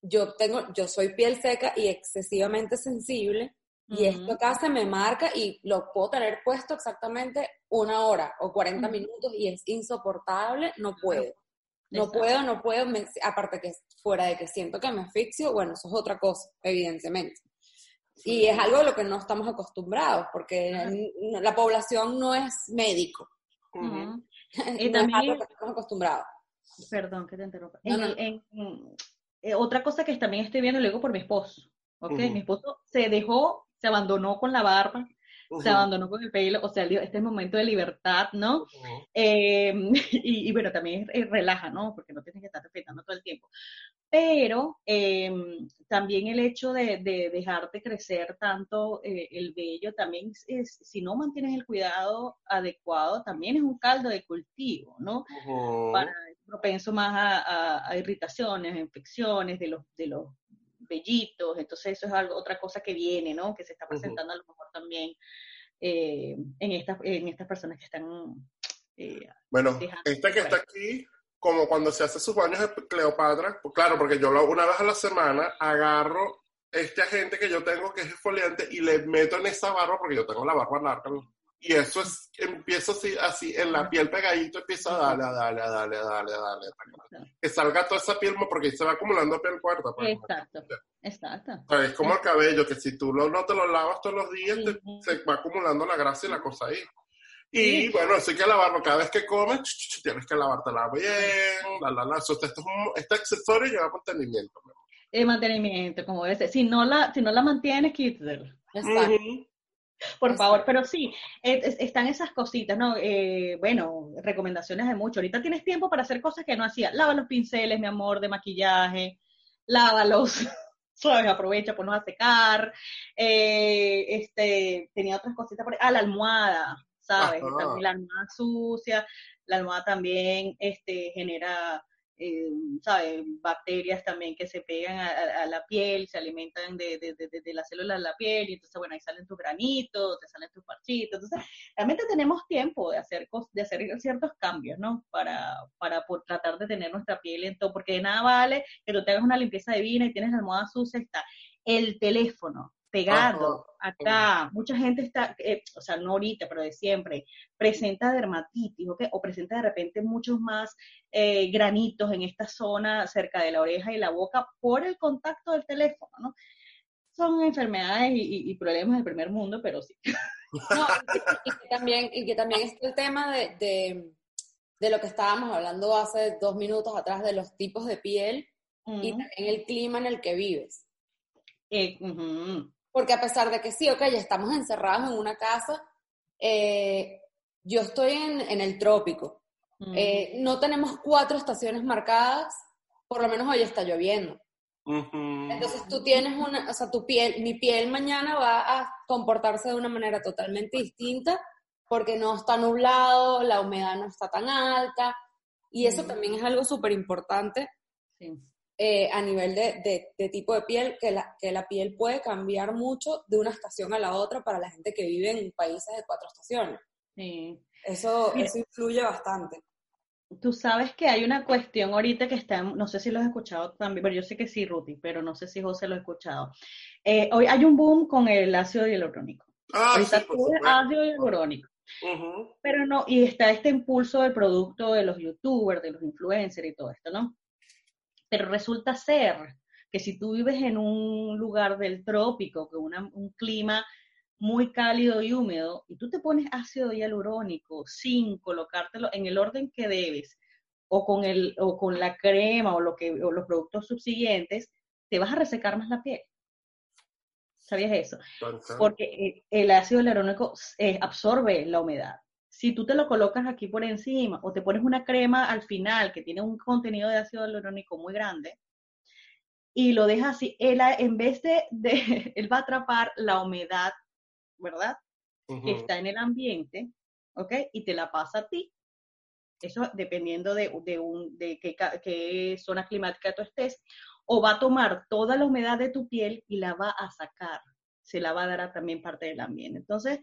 yo tengo, yo soy piel seca y excesivamente sensible, y esto acá se me marca y lo puedo tener puesto exactamente una hora o 40 minutos y es insoportable, no puedo. No puedo, no puedo, aparte que fuera de que siento que me asfixio, bueno, eso es otra cosa, evidentemente. Y es algo a lo que no estamos acostumbrados, porque la población no es médico. Y también, estamos acostumbrados. Perdón que te interrumpa. Eh, otra cosa que también estoy viendo luego por mi esposo. Okay, Mi esposo se dejó se abandonó con la barba, se abandonó con el pelo, o sea, este es el momento de libertad, ¿no? Em, y, bueno, también relaja, ¿no? Porque no tienes que estar respetando todo el tiempo. Pero em, también el hecho de, de dejarte crecer tanto eh, el vello, también es, si no mantienes el cuidado adecuado, también es un caldo de cultivo, ¿no? Para, propenso más a, a, irritaciones, a infecciones de los, de los bellitos, entonces eso es algo, otra cosa que viene, ¿no? Que se está presentando a lo mejor también eh, en, estas, en estas personas que están... Eh, bueno, esta que está aquí, como cuando se hace sus baños de Cleopatra, pues claro, porque yo lo, una vez a la semana agarro este agente que yo tengo que es exfoliante y le meto en esa barba, porque yo tengo la barba larga, y eso es, empiezo así, así, en la piel pegadito, empieza a darle, a darle, a darle, a darle, a darle, que salga toda esa piel, porque se va acumulando piel cuarta. Pues, exacto, exacto. es como el cabello, que si tú no te lo lavas todos los días, se va acumulando la grasa y la cosa ahí. Y bueno, así que lavarlo cada vez que comes, tienes que lavártela bien, la, la, la. esto es un, este accesorio lleva mantenimiento. El mantenimiento, como debe Si no la, si no la mantienes, quítalo. Exacto. Por favor, pero sí, están esas cositas, ¿no? Eh, bueno, recomendaciones de mucho. Ahorita tienes tiempo para hacer cosas que no hacía. Lava los pinceles, mi amor, de maquillaje. lávalos, ¿sabes? Aprovecha, ponlos a secar. Eh, este, tenía otras cositas por ahí. Ah, la almohada, ¿sabes? También la almohada sucia, la almohada también este, genera eh, ¿sabes? Bacterias también que se pegan a, la piel, se alimentan de, de, de, de, las células de la piel, y entonces, bueno, ahí salen tus granitos, te salen tus parchitos. Entonces, realmente tenemos tiempo de hacer, de hacer ciertos cambios, ¿no? Para, para por tratar de tener nuestra piel en todo, porque de nada vale que tú te hagas una limpieza divina y tienes la almohada sucia, está el teléfono, pegado acá. Mucha gente está, eh, o sea, no ahorita, pero de siempre, presenta dermatitis, ¿ok? O presenta de repente muchos más eh, granitos en esta zona cerca de la oreja y la boca por el contacto del teléfono, ¿no? Son enfermedades y, problemas del primer mundo, pero sí. No, y, que también, y que también está el tema de, de, lo que estábamos hablando hace dos minutos atrás de los tipos de piel y también el clima en el que vives. Eh, porque a pesar de que sí, ok, ya estamos encerrados en una casa, eh, yo estoy en, el trópico. Eh, no tenemos cuatro estaciones marcadas, por lo menos hoy está lloviendo. Entonces tú tienes una, o sea, tu piel, mi piel mañana va a comportarse de una manera totalmente distinta porque no está nublado, la humedad no está tan alta y eso también es algo súper importante. Sí. Eh, a nivel de, tipo de piel, que la, que la piel puede cambiar mucho de una estación a la otra para la gente que vive en países de cuatro estaciones. Sí. Eso, eso influye bastante. Tú sabes que hay una cuestión ahorita que está, no sé si lo has escuchado también, pero yo sé que sí, Ruti, pero no sé si José lo ha escuchado. Eh, hoy hay un boom con el ácido hialurónico. Ah, sí, ácido hialurónico. Pero no, y está este impulso del producto de los youtubers, de los influencers y todo esto, ¿no? Pero resulta ser que si tú vives en un lugar del trópico, con un clima muy cálido y húmedo, y tú te pones ácido hialurónico sin colocártelo en el orden que debes, o con, el, o con la crema o, lo que, o los productos subsiguientes, te vas a resecar más la piel. ¿Sabías eso? Porque eh, el ácido hialurónico eh, absorbe la humedad si tú te lo colocas aquí por encima o te pones una crema al final que tiene un contenido de ácido hialurónico muy grande y lo dejas así, él en vez de, él va a atrapar la humedad, ¿verdad? Que está en el ambiente, ¿ok? Y te la pasa a ti. Eso dependiendo de, de, un, de qué, qué zona climática tú estés. O va a tomar toda la humedad de tu piel y la va a sacar. Se la va a dar a también parte del ambiente. Entonces,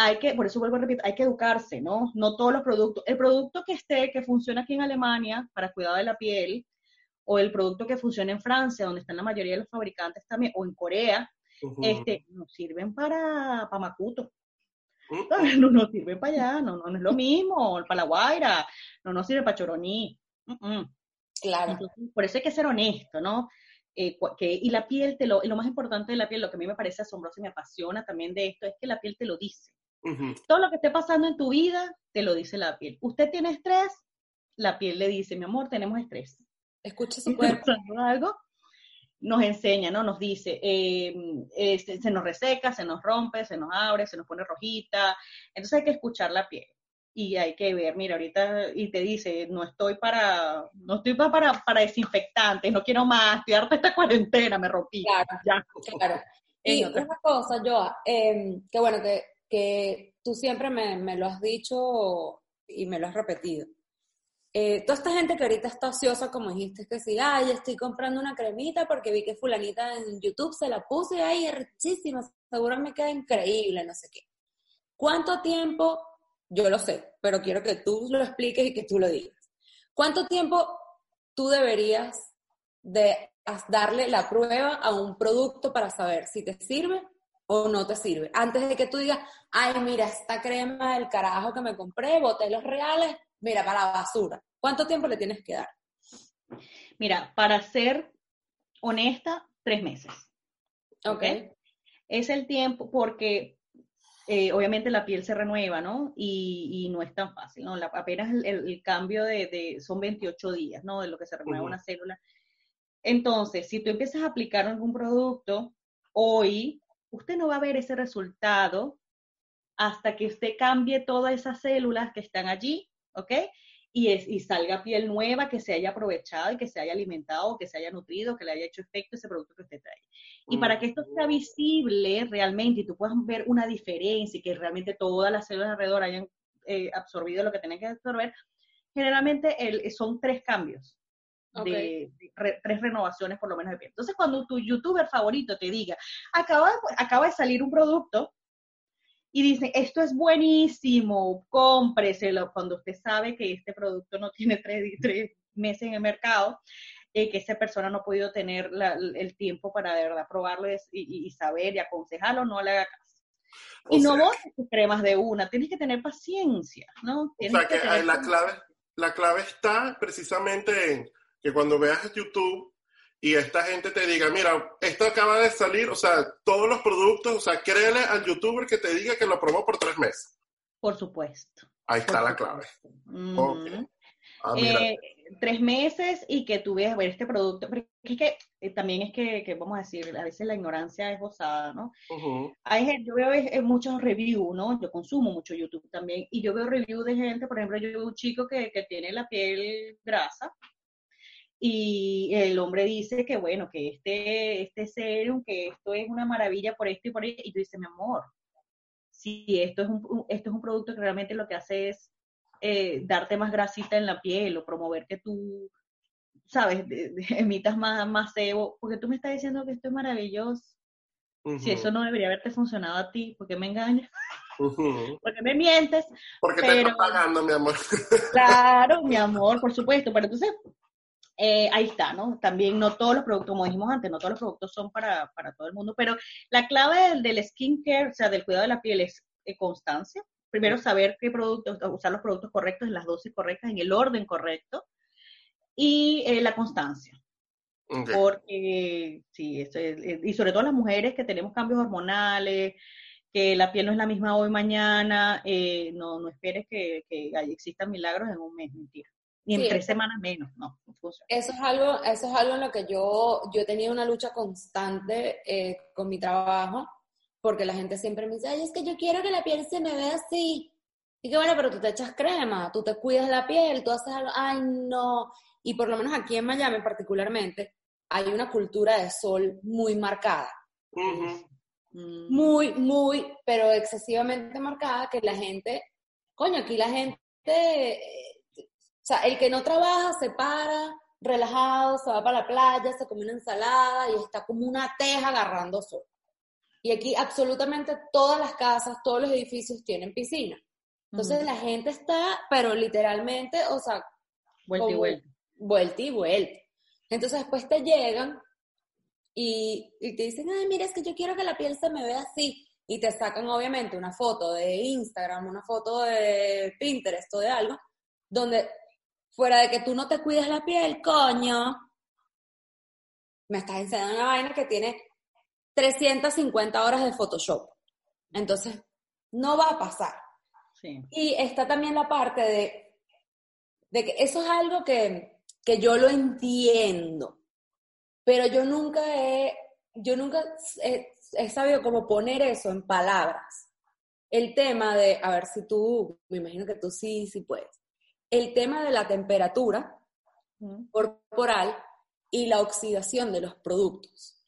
hay que, por eso vuelvo a repetir, hay que educarse, ¿no? No todos los productos. El producto que esté, que funciona aquí en Alemania para cuidado de la piel, o el producto que funciona en Francia, donde están la mayoría de los fabricantes también, o en Corea, este, no sirven para, para Macuto. No nos sirven para allá, no, no, es lo mismo, para la Guaira, no nos sirve para Choroní. Claro. por eso hay que ser honesto, ¿no? Eh, que, y la piel te lo, y lo más importante de la piel, lo que a mí me parece asombroso y me apasiona también de esto, es que la piel te lo dice. Todo lo que esté pasando en tu vida, te lo dice la piel. Usted tiene estrés, la piel le dice, mi amor, tenemos estrés. Escucha su cuerpo. algo, nos enseña, ¿no? Nos dice, eh, este, se nos reseca, se nos rompe, se nos abre, se nos pone rojita. Entonces hay que escuchar la piel y hay que ver, mira, ahorita, y te dice, no estoy para, no estoy para, para desinfectantes, no quiero más, estoy harta esta cuarentena, me rompí. Claro, claro. Y otra cosa, Joa, eh, que bueno, que que tú siempre me, lo has dicho y me lo has repetido. Eh, toda esta gente que ahorita está ociosa, como dijiste, que si, ay, estoy comprando una cremita porque vi que fulanita en YouTube se la puse, ay, es richísima, seguro me queda increíble, no sé qué. ¿Cuánto tiempo, yo lo sé, pero quiero que tú lo expliques y que tú lo digas. ¿Cuánto tiempo tú deberías de darle la prueba a un producto para saber si te sirve o no te sirve. Antes de que tú digas, ay, mira, esta crema del carajo que me compré, boté los reales, mira, para la basura. ¿Cuánto tiempo le tienes que dar? Mira, para ser honesta, tres meses. Ok. Es el tiempo porque eh, obviamente la piel se renueva, ¿no? Y, no es tan fácil, ¿no? La, apenas el, cambio de, son 28 días, ¿no? De lo que se renueva una célula. Entonces, si tú empiezas a aplicar algún producto hoy, usted no va a ver ese resultado hasta que usted cambie todas esas células que están allí, ¿ok? y, es, y salga piel nueva, que se haya aprovechado y que se haya alimentado, que se haya nutrido, que le haya hecho efecto ese producto que usted trae. Y para que esto sea visible realmente y tú puedas ver una diferencia y que realmente todas las células alrededor hayan eh, absorbido lo que tienen que absorber, generalmente son tres cambios. De, tres renovaciones por lo menos de piel. Entonces, cuando tu youtuber favorito te diga, acaba, acaba de salir un producto y dice, esto es buenísimo, cómpreselo, cuando usted sabe que este producto no tiene tres, meses en el mercado, eh, que esa persona no ha podido tener el tiempo para de verdad probarlo y, saber y aconsejarlo, no le haga caso. y no vos tus cremas de una, tienes que tener paciencia, ¿no? o sea que, la, clave, la clave está precisamente en que cuando veas YouTube y esta gente te diga, mira, esto acaba de salir, o sea, todos los productos, o sea, créele al youtuber que te diga que lo probó por tres meses. Por supuesto. Ahí está la clave. Ah, eh, tres meses y que tú veas ver este producto, porque es que eh, también es que, vamos a decir, a veces la ignorancia es gozada, ¿no? Hay, yo veo eh, muchos reviews, ¿no? Yo consumo mucho YouTube también, y yo veo reviews de gente, por ejemplo, yo veo un chico que, que tiene la piel grasa, y el hombre dice que bueno, que este, este serum, que esto es una maravilla por esto y por esto, y tú dices, mi amor, si esto es un, esto es un producto que realmente lo que hace es eh, darte más grasita en la piel o promover que tú, sabes, emitas más, más sebo, porque tú me estás diciendo que esto es maravilloso. Si eso no debería haberte funcionado a ti, ¿por qué me engañas? Porque me mientes. Porque te estás pagando, mi amor. claro, mi amor, por supuesto. Pero entonces, eh, ahí está, ¿no? También no todos los productos, como dijimos antes, no todos los productos son para, para todo el mundo, pero la clave del, del skincare, o sea, del cuidado de la piel es eh, constancia. Primero saber qué productos, usar los productos correctos en las dosis correctas, en el orden correcto, y eh, la constancia. Porque, sí, y sobre todo las mujeres que tenemos cambios hormonales, que la piel no es la misma hoy, mañana, no, no esperes que, que existan milagros en un mes, mentira ni en tres semanas menos, no, Eso es algo, eso es algo en lo que yo, yo he tenido una lucha constante eh, con mi trabajo, porque la gente siempre me dice, ay, es que yo quiero que la piel se me vea así. Y que bueno, pero tú te echas crema, tú te cuidas la piel, tú haces algo, ay, no. Y por lo menos aquí en Miami particularmente, hay una cultura de sol muy marcada. Muy, muy, pero excesivamente marcada que la gente, coño, aquí la gente sea, el que no trabaja se para relajado, se va para la playa, se come una ensalada y está como una teja agarrando sol. Y aquí absolutamente todas las casas, todos los edificios tienen piscina. Entonces la gente está, pero literalmente, o sea, vuelta y vuelta. Vuelta y vuelta. Entonces después te llegan y, y, te dicen, ay, mira, es que yo quiero que la piel se me vea así. Y te sacan obviamente una foto de Instagram, una foto de Pinterest o de algo, donde fuera de que tú no te cuides la piel, coño, me estás enseñando una vaina que tiene 350 horas de Photoshop. Entonces, no va a pasar. Y está también la parte de, de que eso es algo que, que yo lo entiendo, pero yo nunca he, yo nunca he, he sabido cómo poner eso en palabras. El tema de, a ver si tú, me imagino que tú sí, sí puedes el tema de la temperatura corporal y la oxidación de los productos.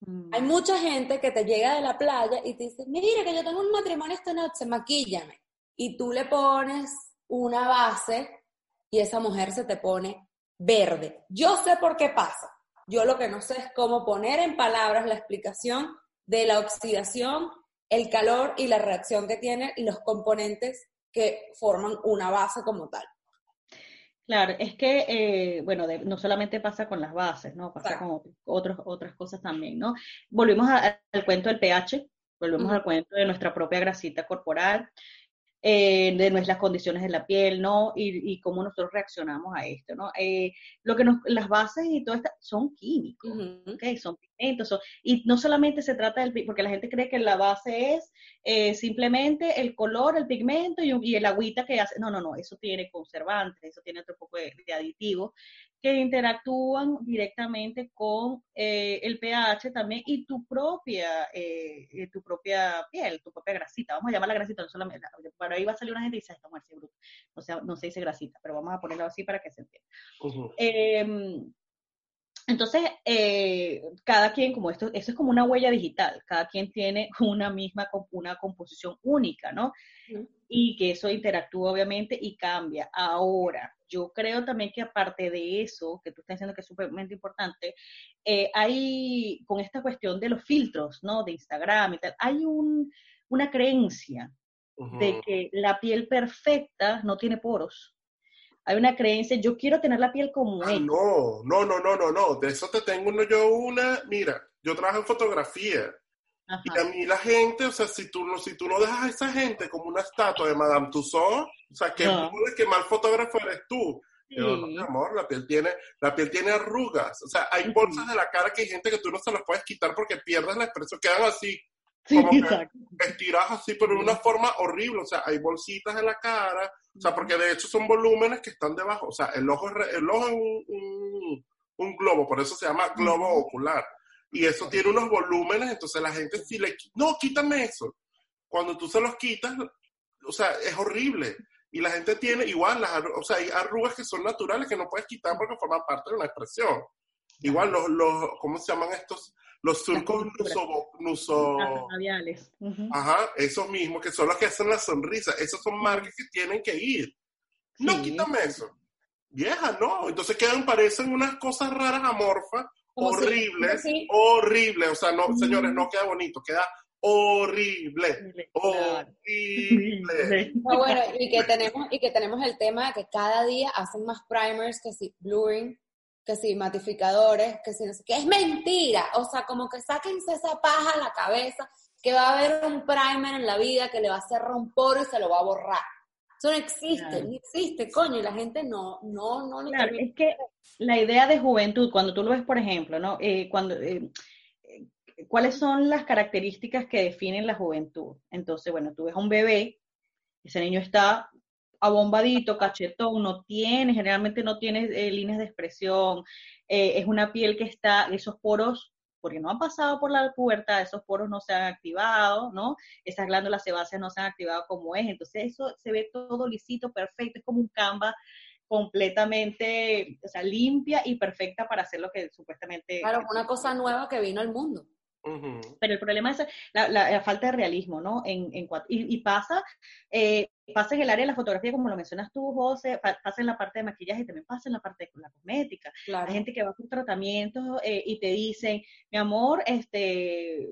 Mm. Hay mucha gente que te llega de la playa y te dice, mira que yo tengo un matrimonio esta noche, maquíllame. Y tú le pones una base y esa mujer se te pone verde. Yo sé por qué pasa. Yo lo que no sé es cómo poner en palabras la explicación de la oxidación, el calor y la reacción que tienen los componentes que forman una base como tal. Claro, es que, eh, bueno, no solamente pasa con las bases, ¿no? Pasa con otros, otras cosas también, ¿no? Volvemos al cuento del pH, volvemos al cuento de nuestra propia grasita corporal, eh, de nuestras condiciones de la piel, ¿no? Y, y cómo nosotros reaccionamos a esto, ¿no? Eh, lo que nos, las bases y todo esto son químicos, Son pigmentos, y no solamente se trata del, porque la gente cree que la base es eh, simplemente el color, el pigmento y, y, el agüita que hace, no, no, no, eso tiene conservantes, eso tiene otro poco de, aditivo que interactúan directamente con eh, el pH también y tu propia, eh, eh, tu propia piel, tu propia grasita. Vamos a llamarla grasita, no solamente, para ahí va a salir una gente y dice, esta mujer bruta. O sea, no se dice grasita, pero vamos a ponerlo así para que se entienda. Em, entonces, cada quien, como esto, eso es como una huella digital, cada quien tiene una misma, una composición única, ¿no? Y que eso interactúa obviamente y cambia. Ahora, yo creo también que aparte de eso, que tú estás diciendo que es súper importante, eh, hay con esta cuestión de los filtros, ¿no? De Instagram y tal, hay un, una creencia de que la piel perfecta no tiene poros. Hay una creencia, yo quiero tener la piel como ah, No, no, no, no, no, no. De eso te tengo uno, yo una. Mira, yo trabajo en fotografía. Y a mí la gente, o sea, si tú, no, si tú no dejas a esa gente como una estatua de Madame Tussauds, o sea, que, no. que mal fotógrafo eres tú. mi amor, la piel, tiene, la piel tiene arrugas. O sea, hay bolsas de la cara que hay gente que tú no se las puedes quitar porque pierdes la expresión, quedan así. como que estiradas así, pero de una forma horrible. O sea, hay bolsitas en la cara. O sea, porque de hecho son volúmenes que están debajo. O sea, el ojo es, el ojo es un, un, un globo, por eso se llama globo ocular y eso tiene unos volúmenes, entonces la gente si le... No, quítame eso. Cuando tú se los quitas, o sea, es horrible. Y la gente tiene igual, las, o sea, hay arrugas que son naturales que no puedes quitar porque forman parte de una expresión. Igual los, los ¿cómo se llaman estos? Los surcos nuso, labiales. Ajá, esos mismos, que son los que hacen la sonrisa. Esos son marcas que tienen que ir. No, quítame eso. Vieja, no. Entonces quedan, parecen unas cosas raras amorfas horrible, horrible. O sea, no, señores, no queda bonito, queda horrible, horrible. bueno, y que tenemos y que tenemos el tema de que cada día hacen más primers que si blurring, que si matificadores, que si no sé qué es mentira, o sea, como que sáquense esa paja a la cabeza que va a haber un primer en la vida que le va a hacer rompor y se lo va a borrar. Eso no existe, no existe, coño, y la gente no, no, no. Claro, es que la idea de juventud, cuando tú lo ves, por ejemplo, ¿no? Eh, cuando, eh, ¿Cuáles son las características que definen la juventud? Entonces, bueno, tú ves a un bebé, ese niño está abombadito, cachetón, no tiene, generalmente no tiene eh, líneas de expresión, es una piel que está, esos poros porque no han pasado por la pubertad, esos poros no se han activado, ¿no? Esas glándulas sebáceas no se han activado como es, entonces eso se ve todo lisito, perfecto, es como un canva completamente, o sea, limpia y perfecta para hacer lo que supuestamente... Claro, una cosa nueva que vino al mundo. Pero el problema es la, falta de realismo, ¿no? En, en y, pasa, eh, pasa en el área de la fotografía, como lo mencionas tú, José, pasa en la parte de maquillaje y también pasa en la parte de la cosmética. La Hay gente que va por tratamientos eh, y te dicen, mi amor, este,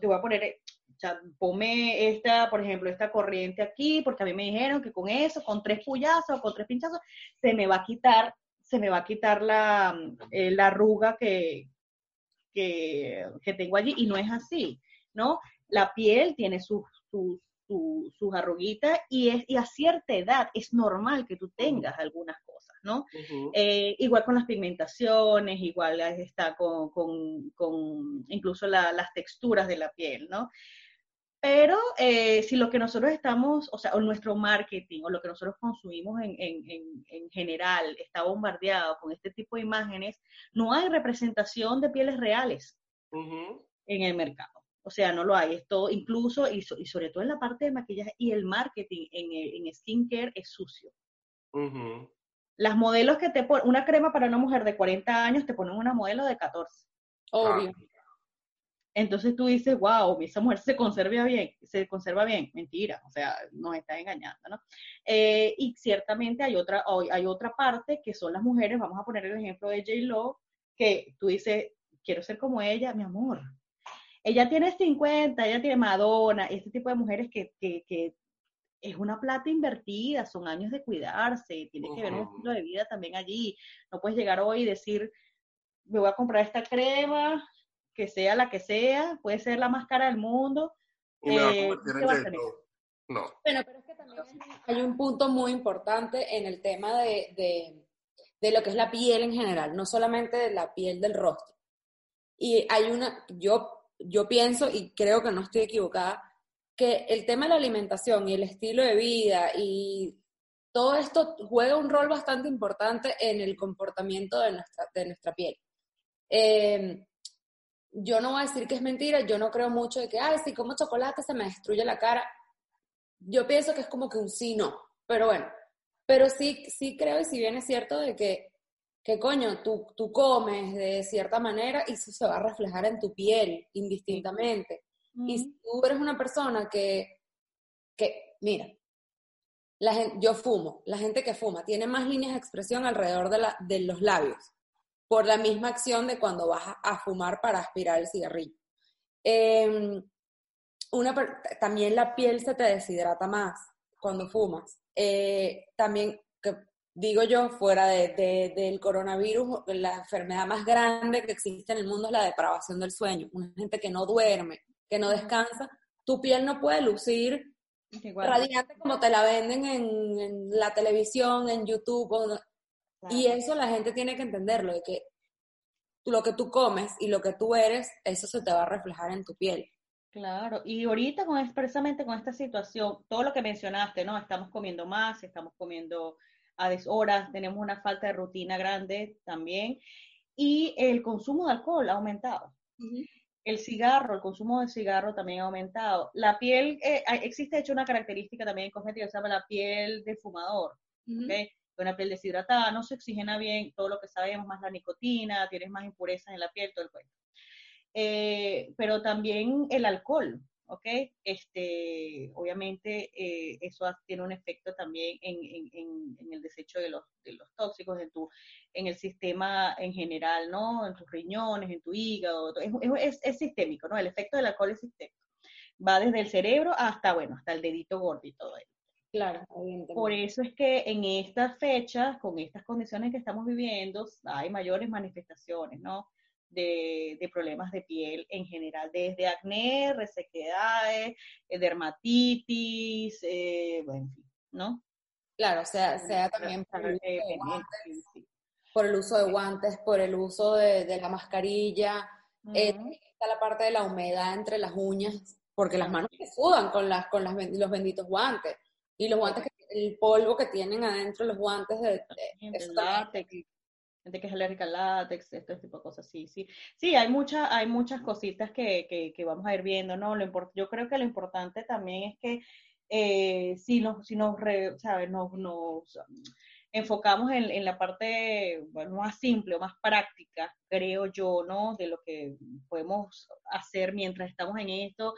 te voy a poner, eh, o sea, ponme esta, por ejemplo, esta corriente aquí, porque a mí me dijeron que con eso, con tres puyazos, con tres pinchazos, se me va a quitar, se me va a quitar la, la arruga que, que, tengo allí y no es así, ¿no? La piel tiene sus, sus, sus, arruguitas y, es, y a cierta edad es normal que tú tengas algunas cosas, ¿no? Eh, igual con las pigmentaciones, igual está con, con, con incluso las texturas de la piel, ¿no? Pero eh, si lo que nosotros estamos, o sea, o nuestro marketing o lo que nosotros consumimos en, en, en, general está bombardeado con este tipo de imágenes, no hay representación de pieles reales en el mercado. O sea, no lo hay. Esto incluso, y, y, sobre todo en la parte de maquillaje y el marketing en, en skincare es sucio. Las modelos que te ponen, una crema para una mujer de 40 años te ponen una modelo de 14. Obvio. Entonces tú dices, wow, esa mujer se conserva bien, se conserva bien. Mentira, o sea, nos está engañando, ¿no? Eh, y ciertamente hay otra, hay otra parte que son las mujeres, vamos a poner el ejemplo de J. Lo, que tú dices, quiero ser como ella, mi amor. Ella tiene 50, ella tiene Madonna, este tipo de mujeres que, que, que es una plata invertida, son años de cuidarse, tiene que ver un estilo de vida también allí. No puedes llegar hoy y decir, me voy a comprar esta crema, que sea la que sea, puede ser la más cara del mundo. Eh, no. Bueno, pero es que también hay un punto muy importante en el tema de, de, de, lo que es la piel en general, no solamente de la piel del rostro. Y hay una, yo, yo pienso, y creo que no estoy equivocada, que el tema de la alimentación y el estilo de vida y todo esto juega un rol bastante importante en el comportamiento de nuestra, de nuestra piel. Eh, yo no voy a decir que es mentira, yo no creo mucho de que, ay, si como chocolate se me destruye la cara. Yo pienso que es como que un sí, no, pero bueno, pero sí, sí creo y si bien es cierto de que, que coño, tú, tú comes de cierta manera y eso se va a reflejar en tu piel indistintamente. Y si tú eres una persona que, que mira, la gente, yo fumo, la gente que fuma tiene más líneas de expresión alrededor de, la, de los labios por la misma acción de cuando vas a, fumar para aspirar el cigarrillo. Em, una, también la piel se te deshidrata más cuando fumas. Eh, también, que digo yo, fuera de, del coronavirus, la enfermedad más grande que existe en el mundo es la depravación del sueño. Una gente que no duerme, que no descansa, tu piel no puede lucir radiante como te la venden en, la televisión, en YouTube. Y eso la gente tiene que entenderlo, de que lo que tú comes y lo que tú eres, eso se te va a reflejar en tu piel. Claro, y ahorita con expresamente con esta situación, todo lo que mencionaste, ¿no? Estamos comiendo más, estamos comiendo a deshoras, tenemos una falta de rutina grande también, y el consumo de alcohol ha aumentado. El cigarro, el consumo de cigarro también ha aumentado. La piel, eh, existe de hecho una característica también en cosmética que se llama la piel de fumador una piel deshidratada, no se oxigena bien, todo lo que sabemos, más la nicotina, tienes más impurezas en la piel, todo el cuento. Eh, pero también el alcohol, ¿ok? Este, obviamente eh, eso tiene un efecto también en, en, el desecho de los, de los, tóxicos en, tu, en el sistema en general, ¿no? En tus riñones, en tu hígado, es, es, es sistémico, ¿no? El efecto del alcohol es sistémico. Va desde el cerebro hasta, bueno, hasta el dedito gordo y todo eso. Claro, Por eso es que en estas fechas, con estas condiciones que estamos viviendo, hay mayores manifestaciones, ¿no? De, problemas de piel en general, desde acné, resequedades, eh, dermatitis, eh, bueno, en fin, ¿no? Claro, sea, sea también por el, uso de guantes, por el uso de, la mascarilla, eh, está la parte de la humedad entre las uñas, porque las manos se sudan con, las, con las, los benditos guantes. Y los guantes, el polvo que tienen adentro, los guantes de... de látex, gente que es alérgica al látex, este tipo de cosas, sí, sí. Sí, hay, mucha, hay muchas cositas que, que, que vamos a ir viendo, ¿no? Lo yo creo que lo importante también es que eh, si nos, si nos, ¿sabes? nos, nos enfocamos en, en, la parte bueno, más simple o más práctica, creo yo, ¿no? De lo que podemos hacer mientras estamos en esto,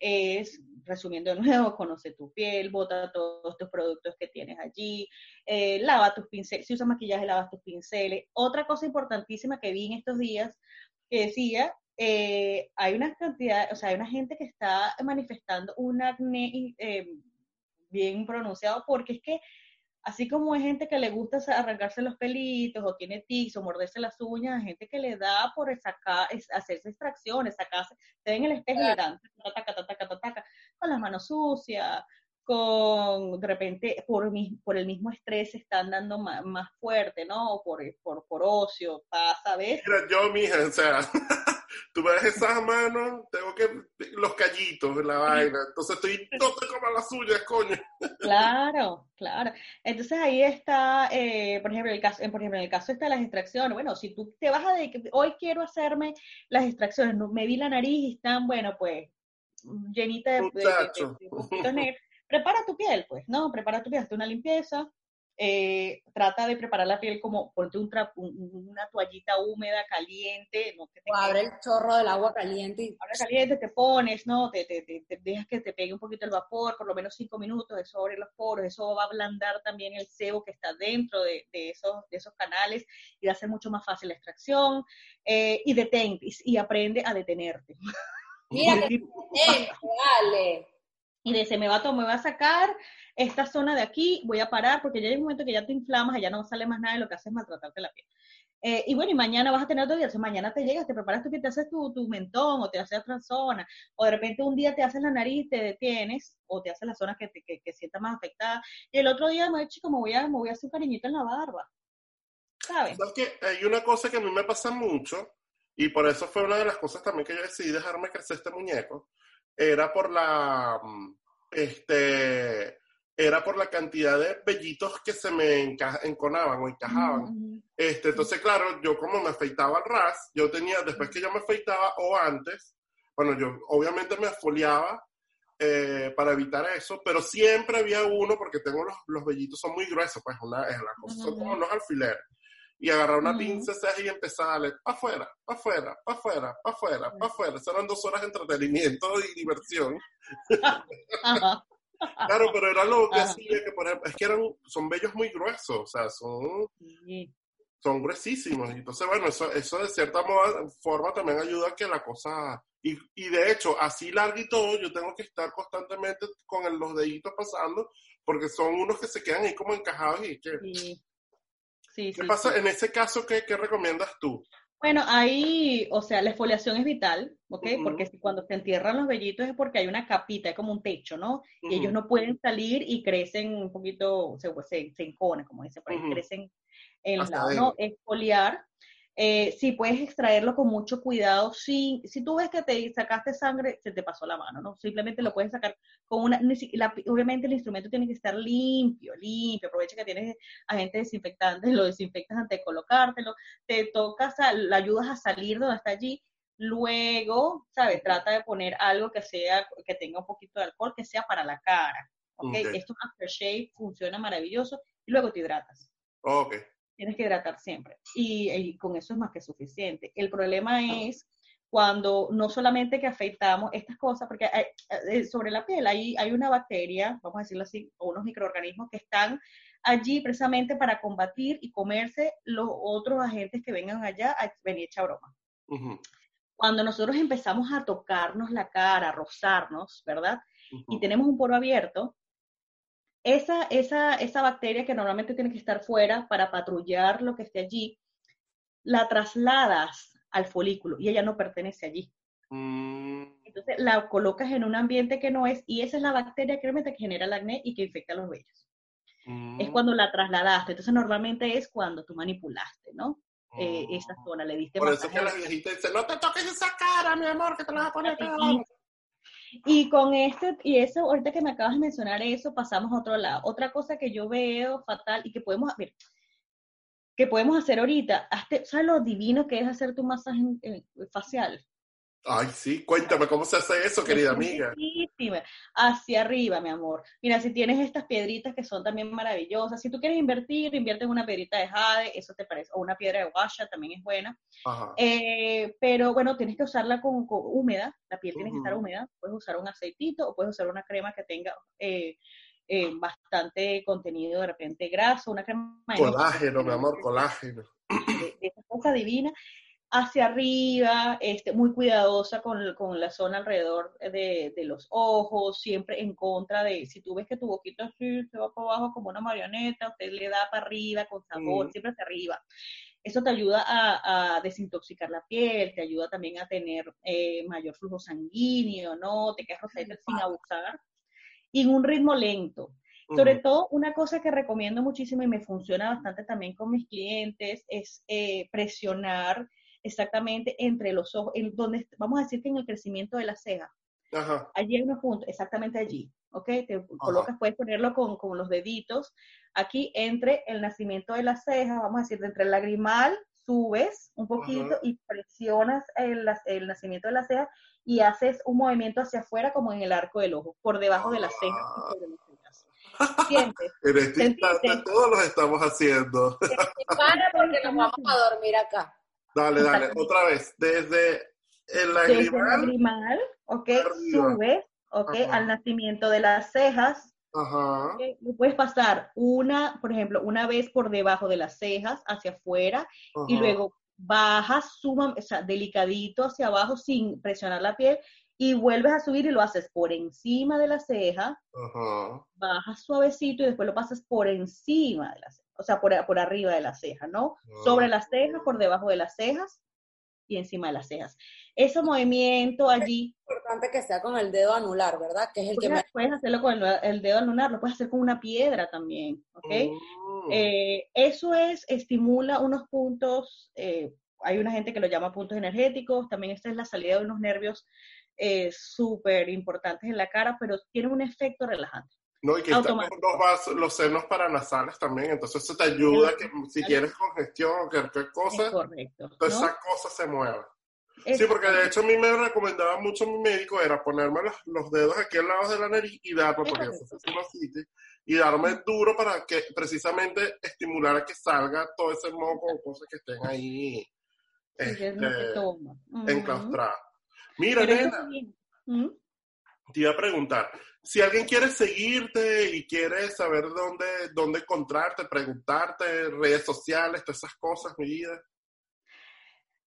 es, resumiendo de nuevo, conoce tu piel, bota todos tus productos que tienes allí, eh, lava tus pinceles, si usas maquillaje, lava tus pinceles. Otra cosa importantísima que vi en estos días, que decía, eh, hay una cantidad, o sea, hay una gente que está manifestando un acné eh, bien pronunciado porque es que Así como hay gente que le gusta arrancarse los pelitos o tiene tics o morderse las uñas, hay gente que le da por sacar, hacerse extracciones, sacarse, te ven en el espejo y le dan con las manos sucias, con, de repente, por, por el mismo estrés se están dando más, fuerte, ¿no? Por, por, por ocio, pasa, ¿ves? Mira, yo, mija, o sea, tú ves esas manos, tengo que, los callitos, la vaina, entonces estoy, no te comas las suyas, coño. Claro, claro. Entonces ahí está, eh, por ejemplo, el caso, por ejemplo, en el caso está las extracciones, bueno, si tú te vas a dedicar, hoy quiero hacerme las extracciones, me vi la nariz y están, bueno, pues, llenita de, de, prepara tu piel, pues, ¿no? Prepara tu piel, hazte una limpieza, eh, trata de preparar la piel como, ponte un una toallita húmeda, caliente, ¿no? Que te o abre el chorro del agua caliente. Y... Abre caliente, te pones, ¿no? Te, te, te, dejas que te pegue un poquito el vapor, por lo menos cinco minutos, eso abre los poros, eso va a ablandar también el sebo que está dentro de, de esos, de esos canales y va a ser mucho más fácil la extracción, eh, y detente, y, aprende a detenerte. Mira que dale y dice, me va, a, me va a sacar esta zona de aquí, voy a parar, porque ya hay un momento que ya te inflamas, ya no sale más nada y lo que haces es maltratarte la piel. Eh, y bueno, y mañana vas a tener otro día, o mañana te llegas, te preparas tú que te haces tu, tu, mentón o te haces otra zona, o de repente un día te haces la nariz, te detienes, o te haces la zona que, te, que, sienta más afectada, y el otro día me chico, me voy a, me voy a hacer un cariñito en la barba, ¿sabes? ¿Sabes Hay una cosa que a mí me pasa mucho, y por eso fue una de las cosas también que yo decidí dejarme crecer este muñeco, era por la, mm, este, era por la cantidad de vellitos que se me enconaban o encajaban. este, entonces, claro, yo como me afeitaba al ras, yo tenía, después que yo me afeitaba o antes, bueno, yo obviamente me esfoliaba eh, para evitar eso, pero siempre había uno, porque tengo los, los vellitos, son muy gruesos, pues una, es la cosa, son como unos alfileres. Y agarrar una pinza y empezar a darle para afuera, para afuera, para afuera, para afuera, para afuera. Eran dos horas de entretenimiento y diversión. claro, pero era lo que hacía que, por ejemplo, es que eran, son vellos muy gruesos, o sea, son, son gruesísimos. Entonces, bueno, eso, eso de cierta forma también ayuda a que la cosa y, y, de hecho, así largo y todo, yo tengo que estar constantemente con los deditos pasando, porque son unos que se quedan ahí como encajados y que... Sí. Sí, ¿Qué pasa en ese caso? ¿qué, ¿Qué recomiendas tú? Bueno, ahí, o sea, la exfoliación es vital, ¿ok? Porque si cuando se entierran los vellitos es porque hay una capita, es como un techo, ¿no? Y ellos no pueden salir y crecen un poquito, se, se, se enconen, como dice por ahí, crecen en los lados, ¿no? Exfoliar eh, sí, puedes extraerlo con mucho cuidado. Si, si tú ves que te sacaste sangre, se te pasó la mano, ¿no? Simplemente lo puedes sacar con una... obviamente el instrumento tiene que estar limpio, limpio. Aprovecha que tienes agente desinfectante, lo desinfectas antes de colocártelo. Te tocas, lo ayudas a salir donde está allí. Luego, ¿sabes? Trata de poner algo que sea, que tenga un poquito de alcohol, que sea para la cara. ¿Ok? okay. Esto aftershave funciona maravilloso. Y luego te hidratas. Ok tienes que hidratar siempre. Y, con eso es más que suficiente. El problema es cuando no solamente que afeitamos estas cosas, porque eh, sobre la piel hay, hay una bacteria, vamos a decirlo así, o unos microorganismos que están allí precisamente para combatir y comerse los otros agentes que vengan allá a venir hecha broma. Cuando nosotros empezamos a tocarnos la cara, a rozarnos, ¿verdad? Y tenemos un poro abierto, esa, esa, esa bacteria que normalmente tiene que estar fuera para patrullar lo que esté allí, la trasladas al folículo y ella no pertenece allí. Mm. Entonces la colocas en un ambiente que no es y esa es la bacteria que realmente genera el acné y que infecta los vellos. Es mm. cuando la trasladaste. Entonces normalmente es cuando tú manipulaste, ¿no? Eh, esa oh. zona, le diste Por eso que la viejita dice, no te toques esa cara, mi amor, que te la vas a poner y con este, y eso, ahorita que me acabas de mencionar eso, pasamos a otro lado. Otra cosa que yo veo fatal y que podemos, ver, que podemos hacer ahorita, ¿sabes lo divino que es hacer tu masaje facial? Ay, sí, cuéntame cómo se hace eso, querida amiga. Hacia arriba, mi amor. Mira, si tienes estas piedritas que son también maravillosas, si tú quieres invertir, invierte en una piedrita de jade, eso te parece, o una piedra de guasha también es buena. Eh, pero bueno, tienes que usarla con, húmeda, la piel tiene que estar húmeda, puedes usar un aceitito o puedes usar una crema que tenga eh, eh, bastante contenido de repente graso, una crema... Colágeno, mi amor, colágeno. De, esa cosa divina hacia arriba, este, muy cuidadosa con, con la zona alrededor de, de, los ojos, siempre en contra de, si tú ves que tu boquita así se va para abajo como una marioneta, usted le da para arriba con sabor, siempre hacia arriba. Eso te ayuda a, a, desintoxicar la piel, te ayuda también a tener eh, mayor flujo sanguíneo, ¿no? Te quedas rosadita sin abusar. Y en un ritmo lento. Sobre todo, una cosa que recomiendo muchísimo y me funciona bastante también con mis clientes es eh, presionar exactamente entre los ojos, en donde vamos a decir que en el crecimiento de la ceja. Allí hay unos puntos, exactamente allí, ¿ok? Te colocas, puedes ponerlo con, con, los deditos. Aquí entre el nacimiento de la ceja, vamos a decir, entre el lagrimal, subes un poquito y presionas el, el, nacimiento de la ceja y haces un movimiento hacia afuera como en el arco del ojo, por debajo de la ceja y sobre las cejas. ¿Sientes? en este instante todos los estamos haciendo. Para porque nos vamos a dormir acá. Dale, dale, otra vez. Desde el lagrimal. ok, subes, ok, al nacimiento de las cejas. Ajá. puedes pasar una, por ejemplo, una vez por debajo de las cejas, hacia afuera, y luego bajas, suma, o sea, delicadito hacia abajo sin presionar la piel, y vuelves a subir y lo haces por encima de la ceja, Ajá. bajas suavecito y después lo pasas por encima de la ceja o sea, por, por arriba de las cejas, ¿no? Sobre las cejas, por debajo de las cejas y encima de las cejas. Ese movimiento allí... Es importante que sea con el dedo anular, ¿verdad? Que es el que Puedes hacerlo con el, dedo anular, lo puedes hacer con una piedra también, ¿ok? Oh. Eh, eso es, estimula unos puntos, eh, hay una gente que lo llama puntos energéticos, también esta es la salida de unos nervios eh, súper importantes en la cara, pero tiene un efecto relajante. No, y que están los, vasos, los senos paranasales también, entonces eso te ayuda que si tienes congestión o cualquier cosa, correcto, todas esas cosas se muevan. Sí, porque de hecho a mí me recomendaba mucho mi médico era ponerme los, dedos aquí al lado de la nariz y darme, porque yo y darme duro para que precisamente estimular a que salga todo ese moco o cosas que estén ahí este, enclaustradas. Mira, nena, te iba a preguntar, si alguien quiere seguirte y quiere saber dónde, dónde encontrarte, preguntarte, redes sociales, todas esas cosas, mi vida.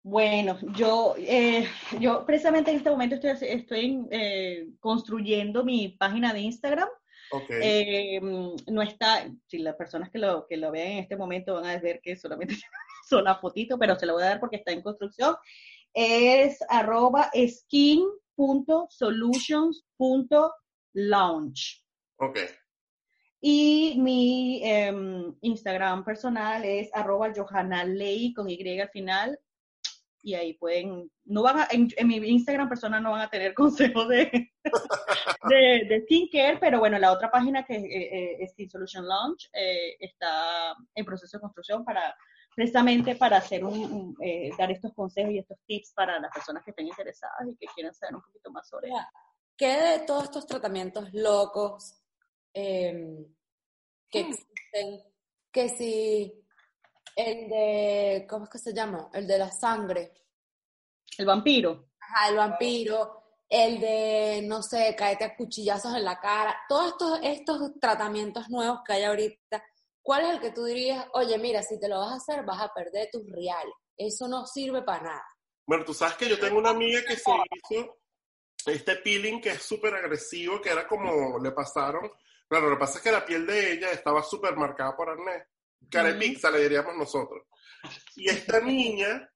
Bueno, yo, eh, yo precisamente en este momento estoy, estoy eh, construyendo mi página de Instagram. Okay. Eh, no está, si las personas que lo, que lo vean en este momento van a ver que solamente son la fotito, pero se lo voy a dar porque está en construcción. Es arroba skin.solutions.launch. Ok. Y mi em, Instagram personal es arroba Johanna Ley con Y al final, y ahí pueden, no van a, en, mi Instagram personal no van a tener consejos de, de, de, skincare, pero bueno, la otra página que eh, es Skin Solution Launch eh, está en proceso de construcción para precisamente para hacer un, eh, dar estos consejos y estos tips para las personas que estén interesadas y que quieran saber un poquito más sobre ¿Qué de todos estos tratamientos locos em, que mm. existen, que si el de, ¿cómo es que se llama? El de la sangre. El vampiro. Ajá, el vampiro. El de, no sé, caerte a cuchillazos en la cara. Todos estos, estos tratamientos nuevos que hay ahorita, ¿cuál es el que tú dirías, oye, mira, si te lo vas a hacer, vas a perder tus reales? Eso no sirve para nada. Bueno, tú sabes que yo tengo una amiga que se hizo este peeling que es súper agresivo, que era como le pasaron. Claro, lo que pasa es que la piel de ella estaba súper marcada por acné cara de pizza, le diríamos nosotros. Y esta niña...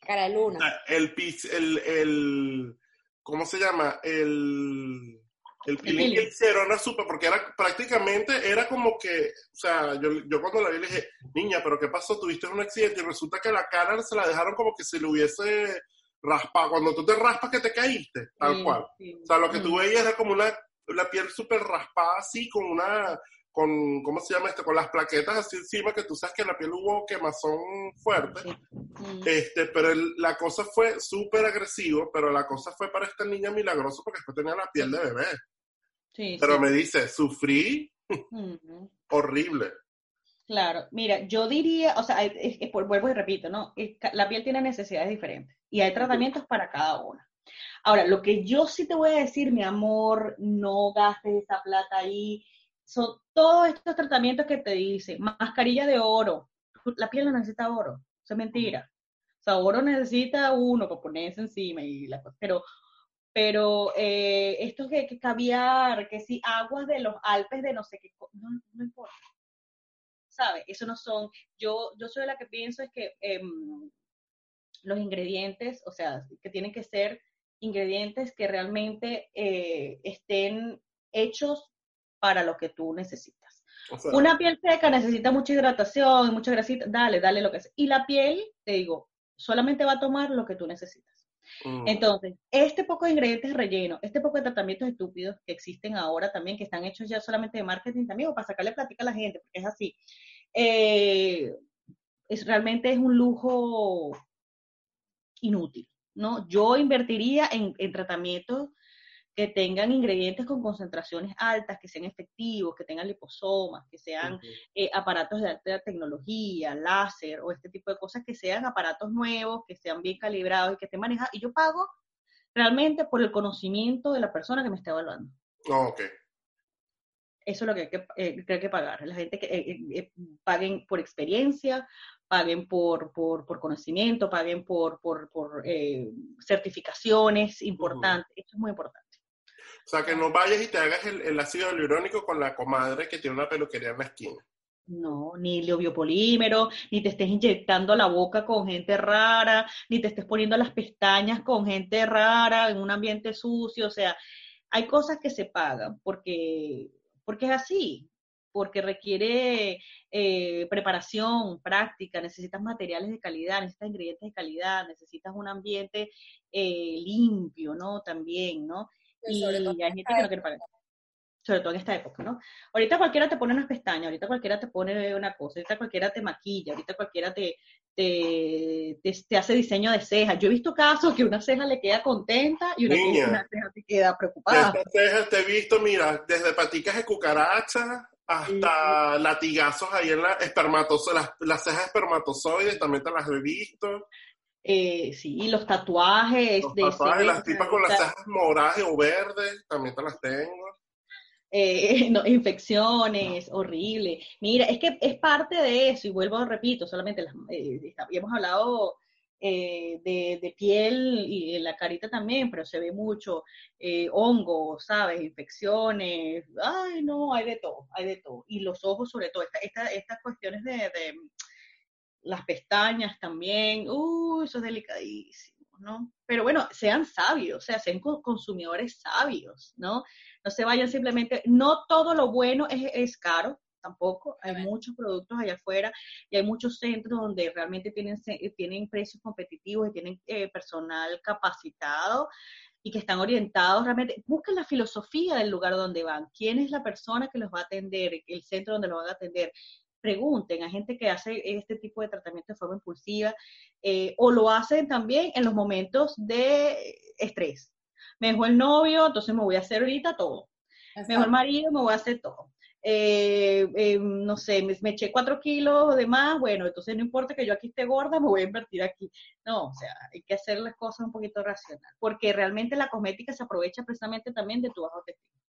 Cara de luna. El, el, el, ¿cómo se llama? El, el peeling que hicieron era súper, porque era prácticamente, era como que, o sea, yo, yo cuando la vi le dije, niña, pero ¿qué pasó? Tuviste un accidente y resulta que la cara se la dejaron como que se le hubiese raspado. Cuando tú te raspas que te caíste, tal cual. O sea, lo que tú mm. veías era como una, la piel súper raspada así, con una con, ¿cómo se llama esto? Con las plaquetas así encima, que tú sabes que la piel hubo quemazón fuerte. Mm. Este, pero la cosa fue súper agresivo, pero la cosa fue para esta niña milagrosa porque después tenía la piel de bebé. Sí, pero me dice, sufrí horrible. Claro, mira, yo diría, o sea, vuelvo y repito, ¿no? La piel tiene necesidades diferentes y hay tratamientos para cada una. Ahora, lo que yo sí te voy a decir, mi amor, no gastes esa plata ahí son todos estos tratamientos que te dicen, mascarilla de oro, la piel no necesita oro, eso es mentira. O sea, oro necesita uno para ponerse encima y la cosa, pero pero eh, esto que, que caviar, que si aguas de los Alpes de no sé qué, no, no importa. ¿Sabes? Eso no son, yo, yo soy la que pienso es que em, los ingredientes, o sea, que tienen que ser ingredientes que realmente eh, estén hechos para lo que tú necesitas. Una piel seca necesita mucha hidratación, mucha grasita, dale, dale lo que sea. Y la piel, te digo, solamente va a tomar lo que tú necesitas. Mm. Entonces, este poco de ingredientes relleno, este poco de tratamientos estúpidos que existen ahora también, que están hechos ya solamente de marketing también, o para sacarle plática a la gente, porque es así, eh, es, realmente es un lujo inútil, ¿no? Yo invertiría en, en tratamientos que tengan ingredientes con concentraciones altas, que sean efectivos, que tengan liposomas, que sean eh, aparatos de alta tecnología, láser o este tipo de cosas, que sean aparatos nuevos, que sean bien calibrados y que estén manejados. Y yo pago realmente por el conocimiento de la persona que me está evaluando. Oh, Eso es lo que hay que, eh, que pagar. La gente que eh, paguen por experiencia, paguen por, por, por conocimiento, paguen por, por, por certificaciones importantes. Esto es muy importante. O sea, que no vayas y te hagas el, ácido hialurónico con la comadre que tiene una peluquería en la esquina. No, ni leobiopolímero, ni te estés inyectando la boca con gente rara, ni te estés poniendo las pestañas con gente rara en un ambiente sucio. O sea, hay cosas que se pagan porque, porque es así, porque requiere eh, preparación, práctica, necesitas materiales de calidad, necesitas ingredientes de calidad, necesitas un ambiente eh, limpio, ¿no? También, ¿no? Y hay gente que no quiere pagar. sobre todo en esta época, ¿no? Ahorita cualquiera te pone unas pestañas, ahorita cualquiera te pone una cosa, ahorita cualquiera te maquilla, ahorita cualquiera te, te, te, hace diseño de cejas. Yo he visto casos que una ceja le queda contenta y una, ceja te queda preocupada. Estas cejas te he visto, mira, desde paticas de cucaracha hasta latigazos ahí en la espermatozoides, las, las cejas espermatozoides también te las he visto. Eh, sí, y los tatuajes. Los tatuajes, las tipas con las cejas moradas o verdes, también te las tengo. Eh, no, infecciones, horrible. Mira, es que es parte de eso, y vuelvo, repito, solamente las, eh, habíamos hablado eh, de, de, piel y en la carita también, pero se ve mucho eh, hongo, ¿sabes? Infecciones, ay, no, hay de todo, hay de todo. Y los ojos sobre todo, esta, estas cuestiones de, de, las pestañas también, uh, eso es delicadísimo. ¿no? Pero bueno, sean sabios, o sea, sean consumidores sabios, ¿no? No se vayan simplemente, no todo lo bueno es, es caro, tampoco, hay muchos productos allá afuera y hay muchos centros donde realmente tienen, tienen precios competitivos y tienen eh, personal capacitado y que están orientados realmente, busquen la filosofía del lugar donde van, quién es la persona que los va a atender, el centro donde los van a atender, pregunten a gente que hace este tipo de tratamiento de forma impulsiva eh, o lo hacen también en los momentos de estrés. Me dejó el novio, entonces me voy a hacer ahorita todo. Me dejó el marido, me voy a hacer todo. Eh, eh, no sé, me, me, eché cuatro kilos de más, bueno, entonces no importa que yo aquí esté gorda, me voy a invertir aquí. No, o sea, hay que hacer las cosas un poquito racional, porque realmente la cosmética se aprovecha precisamente también de tu bajo autoestima.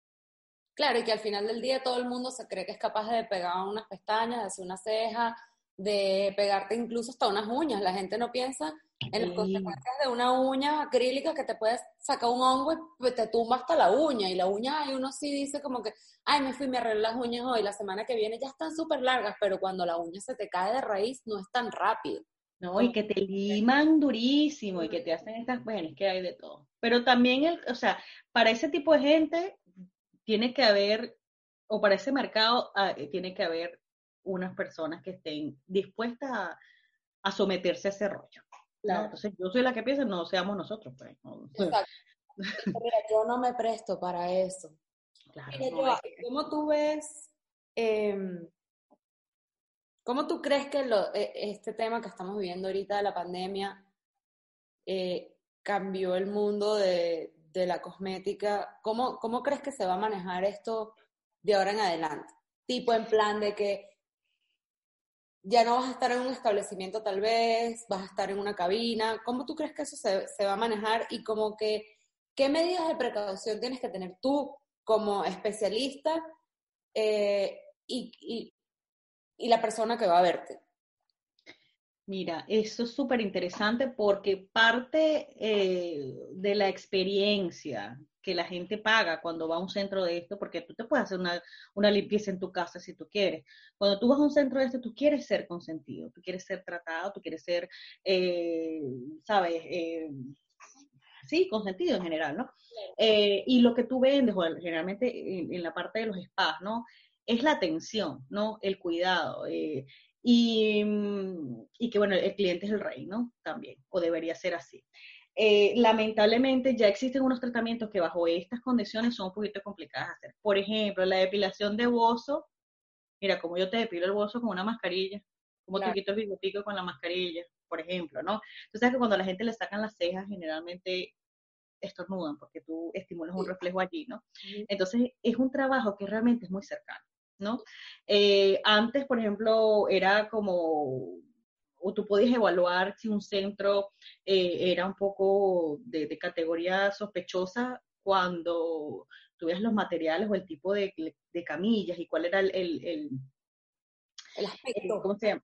Claro, y que al final del día todo el mundo se cree que es capaz de pegar unas pestañas, de hacer una ceja, de pegarte incluso hasta unas uñas. La gente no piensa en las consecuencias de una uña acrílica que te puedes sacar un hongo y te tumba hasta la uña. Y la uña, y uno sí dice como que, ay, me fui, me arreglé las uñas hoy, la semana que viene ya están súper largas, pero cuando la uña se te cae de raíz no es tan rápido. No, y que te liman durísimo y que te hacen estas, bueno, es que hay de todo. Pero también, el, o sea, para ese tipo de gente, tiene que haber, o para ese mercado, ah, eh, tiene que haber unas personas que estén dispuestas a, someterse a ese rollo. Entonces, yo soy la que piensa, no seamos nosotros. Pues, Exacto. Mira, yo no me presto para eso. Claro, ¿cómo tú ves, em, cómo tú crees que lo, e, este tema que estamos viviendo ahorita de la pandemia eh, cambió el mundo de, de la cosmética, ¿cómo, ¿cómo crees que se va a manejar esto de ahora en adelante? Tipo en plan de que ya no vas a estar en un establecimiento tal vez, vas a estar en una cabina. ¿Cómo tú crees que eso se, se va a manejar y como que qué medidas de precaución tienes que tener tú como especialista eh, y, y, y la persona que va a verte? Mira, eso es súper interesante porque parte eh, de la experiencia que la gente paga cuando va a un centro de esto, porque tú te puedes hacer una, una, limpieza en tu casa si tú quieres. Cuando tú vas a un centro de esto, tú quieres ser consentido, tú quieres ser tratado, tú quieres ser, eh, ¿sabes? Eh, sí, consentido en general, ¿no? y lo que tú vendes, generalmente en, en, la parte de los spas, ¿no? Es la atención, ¿no? El cuidado. Y, mm, y, que bueno, el cliente es el rey, ¿no? También, o debería ser así. Eh, lamentablemente ya existen unos tratamientos que bajo estas condiciones son un poquito complicadas de hacer. Por ejemplo, la depilación de bozo, mira, como yo te depilo el bozo con una mascarilla, como te quito el bigotico con la mascarilla, por ejemplo, ¿no? Entonces, sabes que cuando la gente le sacan las cejas, generalmente estornudan porque tú estimulas un reflejo allí, ¿no? Entonces, es un trabajo que realmente es muy cercano. ¿No? Eh, antes, por ejemplo, era como, o tú podías evaluar si un centro eh, era un poco de, categoría sospechosa cuando tú los materiales o el tipo de, camillas y cuál era el, el, el, aspecto, ¿cómo se llama?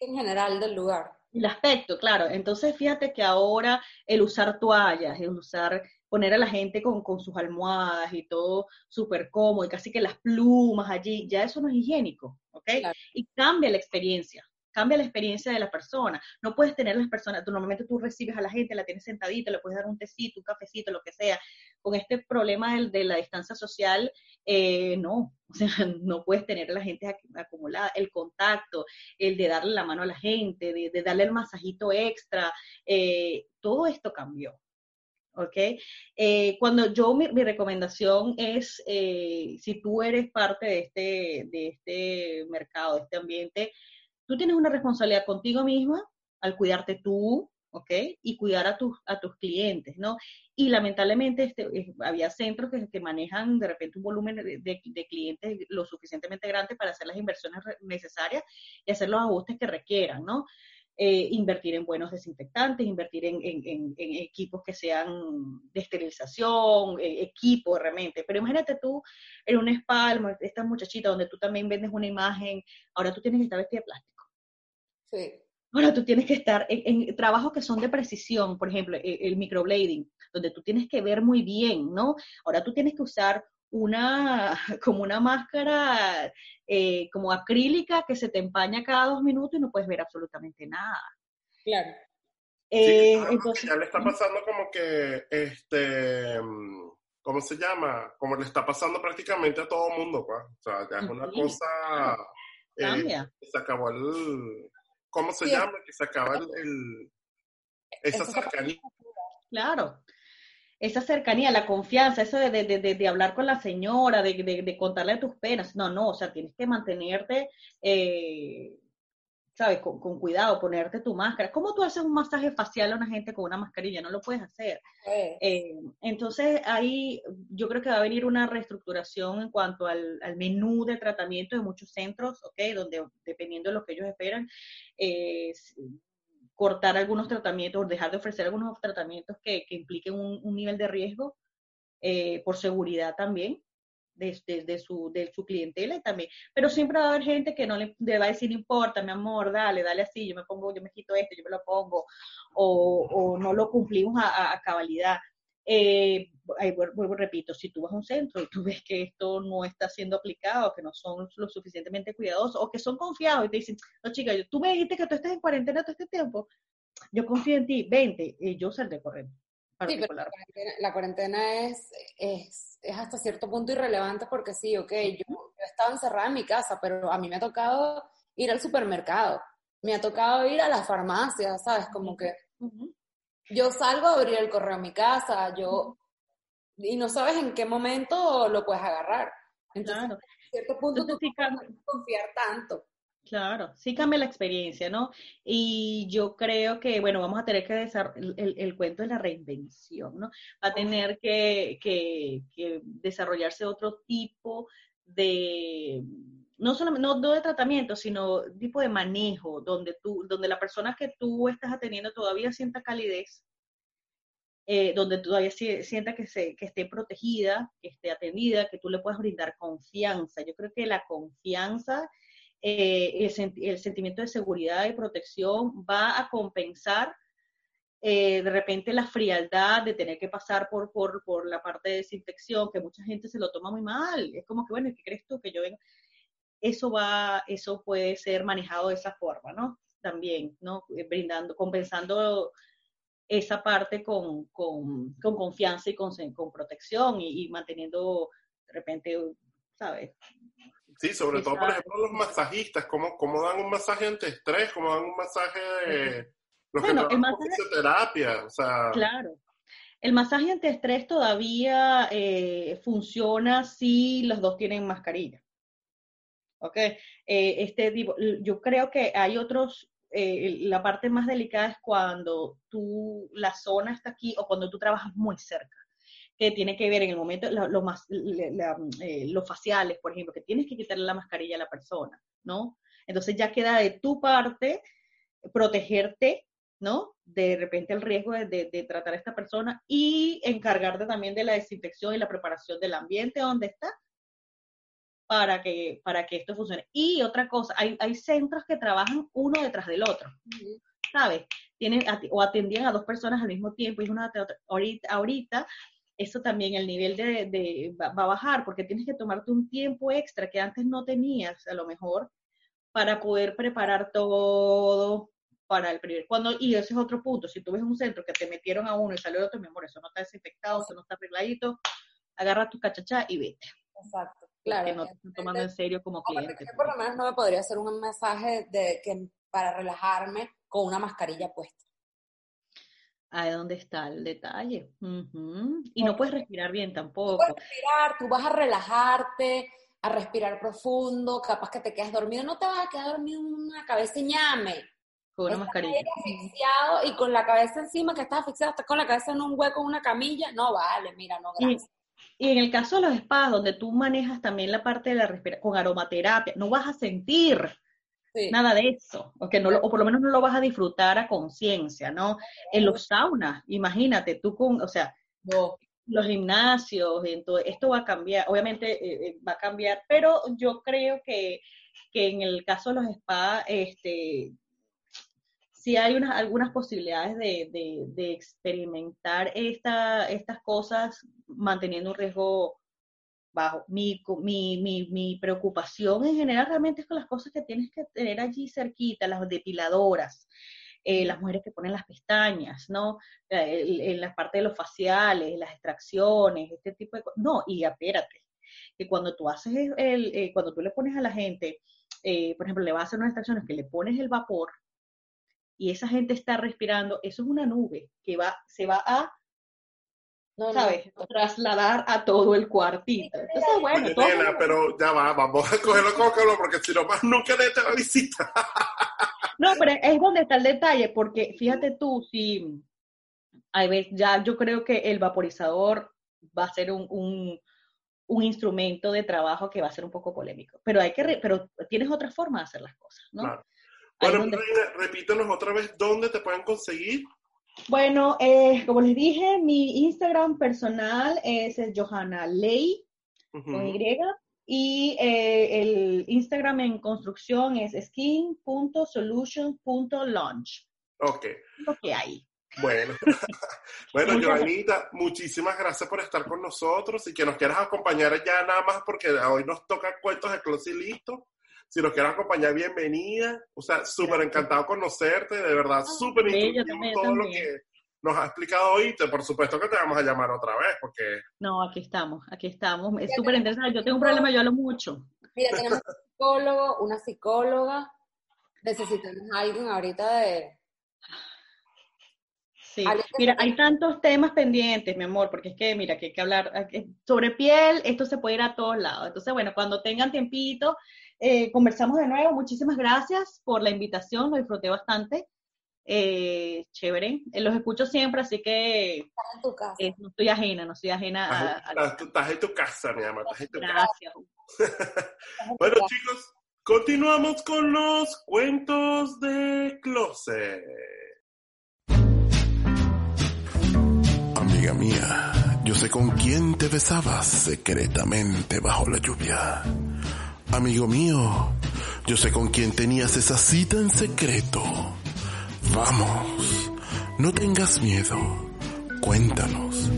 en general del lugar. El aspecto, claro. Entonces, fíjate que ahora el usar toallas, el usar poner a la gente con, con sus almohadas y todo súper cómodo y casi que las plumas allí, ya eso no es higiénico, ¿ok? Y cambia la experiencia, cambia la experiencia de la persona. No puedes tener las personas, tú, normalmente tú recibes a la gente, la tienes sentadita, le puedes dar un tecito, un cafecito, lo que sea. Con este problema de, de la distancia social, eh, no, o sea, no puedes tener a la gente acumulada. El contacto, el de darle la mano a la gente, de, de darle el masajito extra, eh, todo esto cambió. ¿Ok? Eh, cuando yo, mi, recomendación es, eh, si tú eres parte de este, de este mercado, de este ambiente, tú tienes una responsabilidad contigo misma al cuidarte tú, ¿ok? Y cuidar a tus, a tus clientes, ¿no? Y lamentablemente este, había centros que, que, manejan de repente un volumen de, de, clientes lo suficientemente grande para hacer las inversiones necesarias y hacer los ajustes que requieran, ¿no? Eh, invertir en buenos desinfectantes, invertir en, en, en, equipos que sean de esterilización, eh, equipo realmente. Pero imagínate tú en un spa, esta muchachita donde tú también vendes una imagen, ahora tú tienes que estar vestida de plástico. Sí. Ahora tú tienes que estar en, trabajos que son de precisión, por ejemplo, el, el microblading, donde tú tienes que ver muy bien, ¿no? Ahora tú tienes que usar una, como una máscara eh, como acrílica que se te empaña cada dos minutos y no puedes ver absolutamente nada. Claro. Eh, entonces, ya le está pasando como que, este, ¿cómo se llama? Como le está pasando prácticamente a todo el mundo, pues. O sea, ya es una cosa... Eh, se acabó el... ¿Cómo se llama? Que se acaba el... esa cercanía. Claro esa cercanía, la confianza, eso de, de, de, de hablar con la señora, de, contarle tus penas. No, no, o sea, tienes que mantenerte, eh, ¿sabes? Con, con, cuidado, ponerte tu máscara. ¿Cómo tú haces un masaje facial a una gente con una mascarilla? No lo puedes hacer. Eh, entonces, ahí yo creo que va a venir una reestructuración en cuanto al, al menú de tratamiento de muchos centros, ¿ok? Donde, dependiendo de lo que ellos esperan, eh, cortar algunos tratamientos, dejar de ofrecer algunos tratamientos que, que impliquen un, nivel de riesgo eh, por seguridad también de, su, clientela también. Pero siempre va a haber gente que no le, va a decir, no importa, mi amor, dale, dale así, yo me pongo, yo me quito esto, yo me lo pongo, o, o no lo cumplimos a cabalidad. Eh, vuelvo, repito, si tú vas a un centro y tú ves que esto no está siendo aplicado, que no son lo suficientemente cuidadosos o que son confiados y te dicen, no chica, tú me dijiste que tú estás en cuarentena todo este tiempo, yo confío en ti, vente, y yo saldré corriendo. Sí, pero la cuarentena, es, es, es, hasta cierto punto irrelevante porque sí, ok, yo, yo estaba encerrada en mi casa, pero a mí me ha tocado ir al supermercado, me ha tocado ir a la farmacia, ¿sabes? Como que yo salgo a abrir el correo a mi casa, yo, y no sabes en qué momento lo puedes agarrar. Entonces, claro. a cierto punto tú sí confiar tanto. Claro, sí cambia la experiencia, ¿no? Y yo creo que, bueno, vamos a tener que desarrollar el, el, cuento de la reinvención, ¿no? Va a tener que, que, que desarrollarse otro tipo de, no solamente no, de tratamiento, sino tipo de manejo, donde tú, donde la persona que tú estás atendiendo todavía sienta calidez, eh, donde todavía sienta que, se, que esté protegida, que esté atendida, que tú le puedas brindar confianza. Yo creo que la confianza, eh, el, sentimiento de seguridad y protección va a compensar eh, de repente la frialdad de tener que pasar por, por, por la parte de desinfección, que mucha gente se lo toma muy mal. Es como que, bueno, ¿qué crees tú? Que yo venga eso va, eso puede ser manejado de esa forma, ¿no? También, ¿no? Eh, brindando, compensando esa parte con, con, con confianza y con, con protección y, manteniendo de repente, ¿sabes? Sí, sobre todo, por ejemplo, los masajistas, ¿cómo, cómo dan un masaje antiestrés? ¿Cómo dan un masaje de... Los bueno, que el masaje, o sea... Claro. El masaje antiestrés todavía eh, funciona si los dos tienen mascarilla. ¿Ok? Eh, este, yo creo que hay otros, eh, la parte más delicada es cuando tú, la zona está aquí o cuando tú trabajas muy cerca, que tiene que ver en el momento, lo, más, eh, los faciales, por ejemplo, que tienes que quitarle la mascarilla a la persona, ¿no? Entonces ya queda de tu parte protegerte, ¿no? De repente el riesgo de, de, tratar a esta persona y encargarte también de la desinfección y la preparación del ambiente donde está para que, para que esto funcione. Y otra cosa, hay, hay centros que trabajan uno detrás del otro, ¿sabes? Tienen, o atendían a dos personas al mismo tiempo y una otra. Ahorita, ahorita eso también el nivel de, de va, a bajar porque tienes que tomarte un tiempo extra que antes no tenías a lo mejor para poder preparar todo para el primer cuando y ese es otro punto si tú ves un centro que te metieron a uno y salió el otro mi amor eso no está desinfectado eso no está arregladito agarra tu cachachá y vete exacto Claro. Que no te están tomando en serio como cliente. por lo menos no me podría hacer un mensaje de que para relajarme con una mascarilla puesta. Ahí es donde está el detalle. Y no puedes respirar bien Tú tampoco. puedes respirar, tú vas a relajarte, a respirar profundo, capaz que te quedas dormido, no te vas a quedar dormido en una cabeza ñame. Con una Estás mascarilla. asfixiado y con la cabeza encima, que estás asfixiado, estás con la cabeza en un hueco, en una camilla, no vale, mira, no, gracias. Y en el caso de los spas, donde tú manejas también la parte de la respiración con aromaterapia, no vas a sentir Sí. nada de eso, o, que no o por lo menos no lo vas a disfrutar a conciencia, ¿no? En los saunas, imagínate, tú con, o sea, No. los gimnasios, en todo, esto va a cambiar, obviamente eh, eh, va a cambiar, pero yo creo que, que en el caso de los spas, este, sí hay unas, algunas posibilidades de, de- experimentar esta, estas cosas manteniendo un riesgo bajo. Mi, mi, mi, mi preocupación en general realmente es con las cosas que tienes que tener allí cerquita, las depiladoras, eh, las mujeres que ponen las pestañas, ¿no? En la parte de los faciales, las extracciones, este tipo de cosas. No, y espérate, que cuando tú haces el- eh, cuando tú le pones a la gente, eh, por ejemplo, le vas a hacer unas extracciones que le pones el vapor y esa gente está respirando, eso es una nube que va, se va a, No, ¿sabes? no. Trasladar a todo el cuartito. Entonces, bueno, Oye, todo nena, pero ya va, vamos a cogerlo con calor porque si no más nunca nadie te va a visitar. No, pero es donde está el detalle, porque fíjate tú, si a ver, ya yo creo que el vaporizador va a ser un, un, un instrumento de trabajo que va a ser un poco polémico. Pero hay que, re- pero tienes otra forma de hacer las cosas, ¿no? Claro. Bueno, donde- Reina, repítanos otra vez dónde te pueden conseguir. Bueno, eh, como les dije, mi Instagram personal es el Johanna Ley Ujú. con Y y eh, el Instagram en construcción es skin.solutions.launch. Ok, Lo que hay. bueno. bueno, Joanita, muchísimas gracias por estar con nosotros y que nos quieras acompañar ya nada más porque hoy nos toca cuentos de Close y listo. Si nos quieres acompañar, bienvenida. O sea, súper encantado conocerte, de verdad, súper sí, yo instructivo también, todo lo que nos ha explicado hoy. Te- Por supuesto que te vamos a llamar otra vez porque No, aquí estamos, aquí estamos. Es súper interesante. Yo tengo un problema, yo hablo mucho. Mira, tenemos un psicólogo, una psicóloga. Necesitamos a alguien ahorita de... Sí, mira, hay tantos temas pendientes, mi amor, porque es que, mira, que hay que hablar que- sobre piel, esto se puede ir a todos lados. Entonces, bueno, cuando tengan tiempito, eh, conversamos de nuevo. Muchísimas gracias por la invitación, lo disfruté bastante. Eh, chévere, Eh, los escucho siempre, así que Estás en tu casa. eh, no estoy ajena, no estoy ajena a... a- estás, estás en tu casa, mi amor, estás en tu casa. Gracias. Bueno, chicos, continuamos con los cuentos de Closet. Amiga mía, yo sé con quién te besabas secretamente bajo la lluvia. Amigo mío, yo sé con quién tenías esa cita en secreto. Vamos, no tengas miedo. Cuéntanos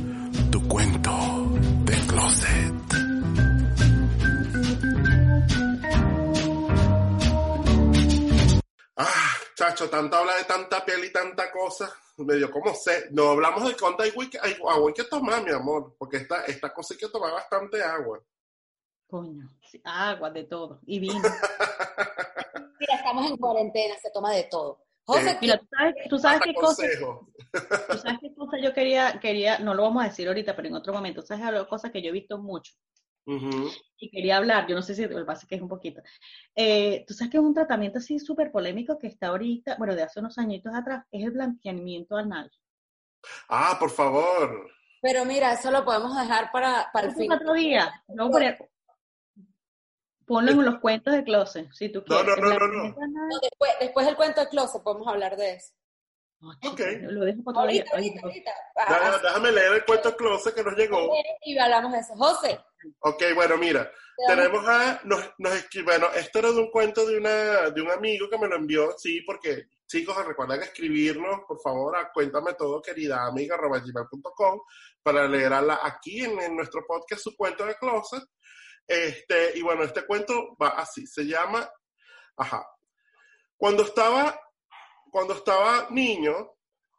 tu cuento de closet. Ah, chacho, tanta habla de tanta piel y tanta cosa. Me dio como sé. No hablamos de cuánta agua hay que, tomar, mi amor, porque esta, esta cosa hay que tomar bastante agua. Coño, agua de todo. Y vino. Mira, estamos en cuarentena, se toma de todo. José, Sí. Mira, tú sabes, tú qué cosa, tú sabes qué cosa yo quería, quería, no lo vamos a decir ahorita, pero en otro momento, sabes algo, cosa que yo he visto mucho Ujú. y quería hablar, yo no sé si lo que pasa es que es un poquito. Eh, tú sabes que es un tratamiento así súper polémico que está ahorita, bueno, de hace unos añitos atrás, es el blanqueamiento anal. Ah, por favor. pero mira, eso lo podemos dejar para, para el fin. otro día, a poner, ponlo en los cuentos de closet, si tú No, quieres. no, El no, no, anal- No, después, después del cuento de closet podemos hablar de eso. No, Ok. Lo dejo para. Ahorita, ahorita, no. ahorita. Ah, déjame leer el cuento de Closet que nos llegó. Y hablamos de eso. José, Ok, bueno, mira, tenemos a, nos, nos bueno, esto era de un cuento de una, de un amigo que me lo envió, sí, porque chicos, recuerden escribirnos, por favor, a cuéntame todo, querida amiga, arroba gmail.com, para leerla aquí en, en nuestro podcast, su cuento de closet. Este, y bueno, este cuento va así, se llama, ajá, cuando estaba, cuando estaba niño,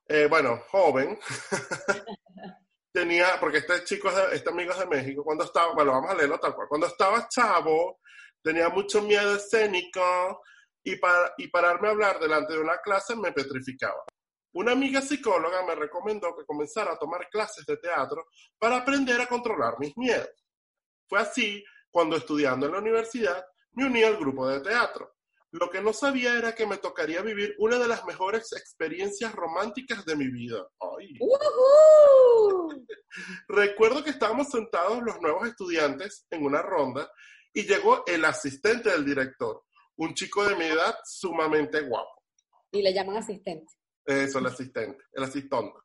eh, bueno, joven, tenía, porque este chico, es de- este amigo es de México, cuando estaba, bueno, vamos a leerlo tal cual, cuando estaba chavo, tenía mucho miedo escénico y, para, y pararme a hablar delante de una clase me petrificaba. una amiga psicóloga me recomendó que comenzara a tomar clases de teatro para aprender a controlar mis miedos. Fue así cuando estudiando en la universidad me uní al grupo de teatro. Lo que no sabía era que me tocaría vivir una de las mejores experiencias románticas de mi vida. Ay. Recuerdo que estábamos sentados los nuevos estudiantes en una ronda y llegó el asistente del director, un chico de mi edad sumamente guapo. Y le llaman asistente. Eso, el asistente, el asistente.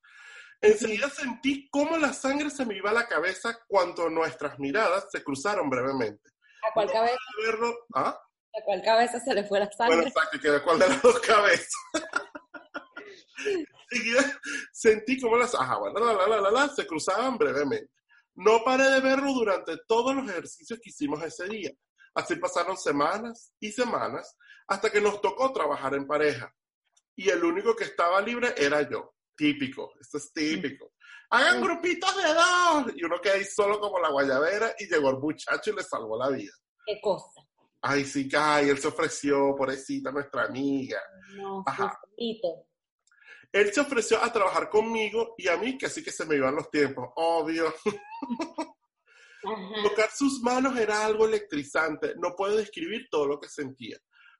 Enseguida sentí cómo la sangre se me iba a la cabeza cuando nuestras miradas se cruzaron brevemente. ¿A cuál No cabeza, verlo- ¿Ah? a cuál cabeza se le fue la Bueno, sangre? exacto, que de cuál de las dos cabezas. Enseguida sentí como las, ajá, bueno, la, la, la, la, se cruzaban brevemente. No paré de verlo durante todos los ejercicios que hicimos ese día. Así pasaron semanas y semanas hasta que nos tocó trabajar en pareja. Y el único que estaba libre era yo. Típico, esto es típico. Hagan grupitos de dos. Y uno queda ahí solo como la guayabera y llegó el muchacho y le salvó la vida. ¿Qué cosa? Ay, sí, ay, él se ofreció, pobrecita, nuestra amiga. No, Ajá. Él se ofreció a trabajar conmigo y a mí que así que se me iban los tiempos, obvio. Ajá. Tocar sus manos era algo electrizante, no puedo describir todo lo que sentía.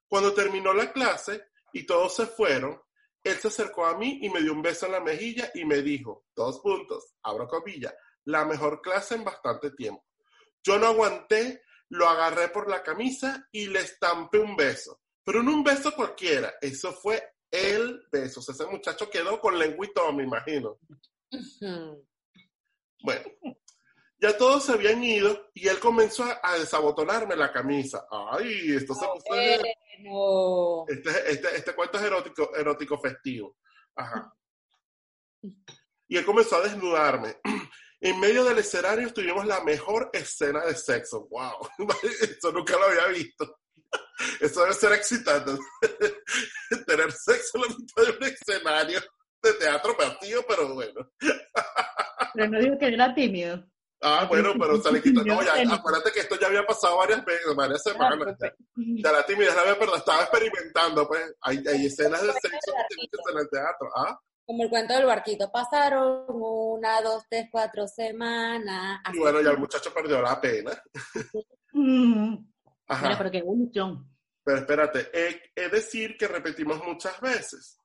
Cuando terminó la clase y todos se fueron, él se acercó a mí y me dio un beso en la mejilla y me dijo, dos puntos, abro comillas, la mejor clase en bastante tiempo. Yo no aguanté, lo agarré por la camisa y le estampé un beso, pero no un beso cualquiera, eso fue el beso. O sea, ese muchacho quedó con todo, me imagino. Bueno, ya todos se habían ido y él comenzó a, a desabotonarme la camisa. Ay, esto se puso... Bueno. Este, este, este cuento es erótico, erótico festivo. Ajá. Y él comenzó a desnudarme. En medio del escenario tuvimos la mejor escena de sexo. ¡Wow! Eso nunca lo había visto. Eso debe ser excitante. Tener sexo en la mitad de un escenario de teatro vacío, pero bueno. Pero no digo que era tímido. Ah, bueno, pero se le quitó. No, ya, acuérdate que esto ya había pasado varias veces, varias semanas. Ya, ya la timidez la había perdido, estaba experimentando, pues. Hay, hay escenas de sexo que tienen que ser en el teatro. ¿Ah? Como el cuento del barquito. Pasaron una, dos, tres, cuatro semanas. Y bueno, ya el muchacho perdió la pena. Ajá. Mira, pero qué evolución. Pero espérate, he, he decir que repetimos muchas veces.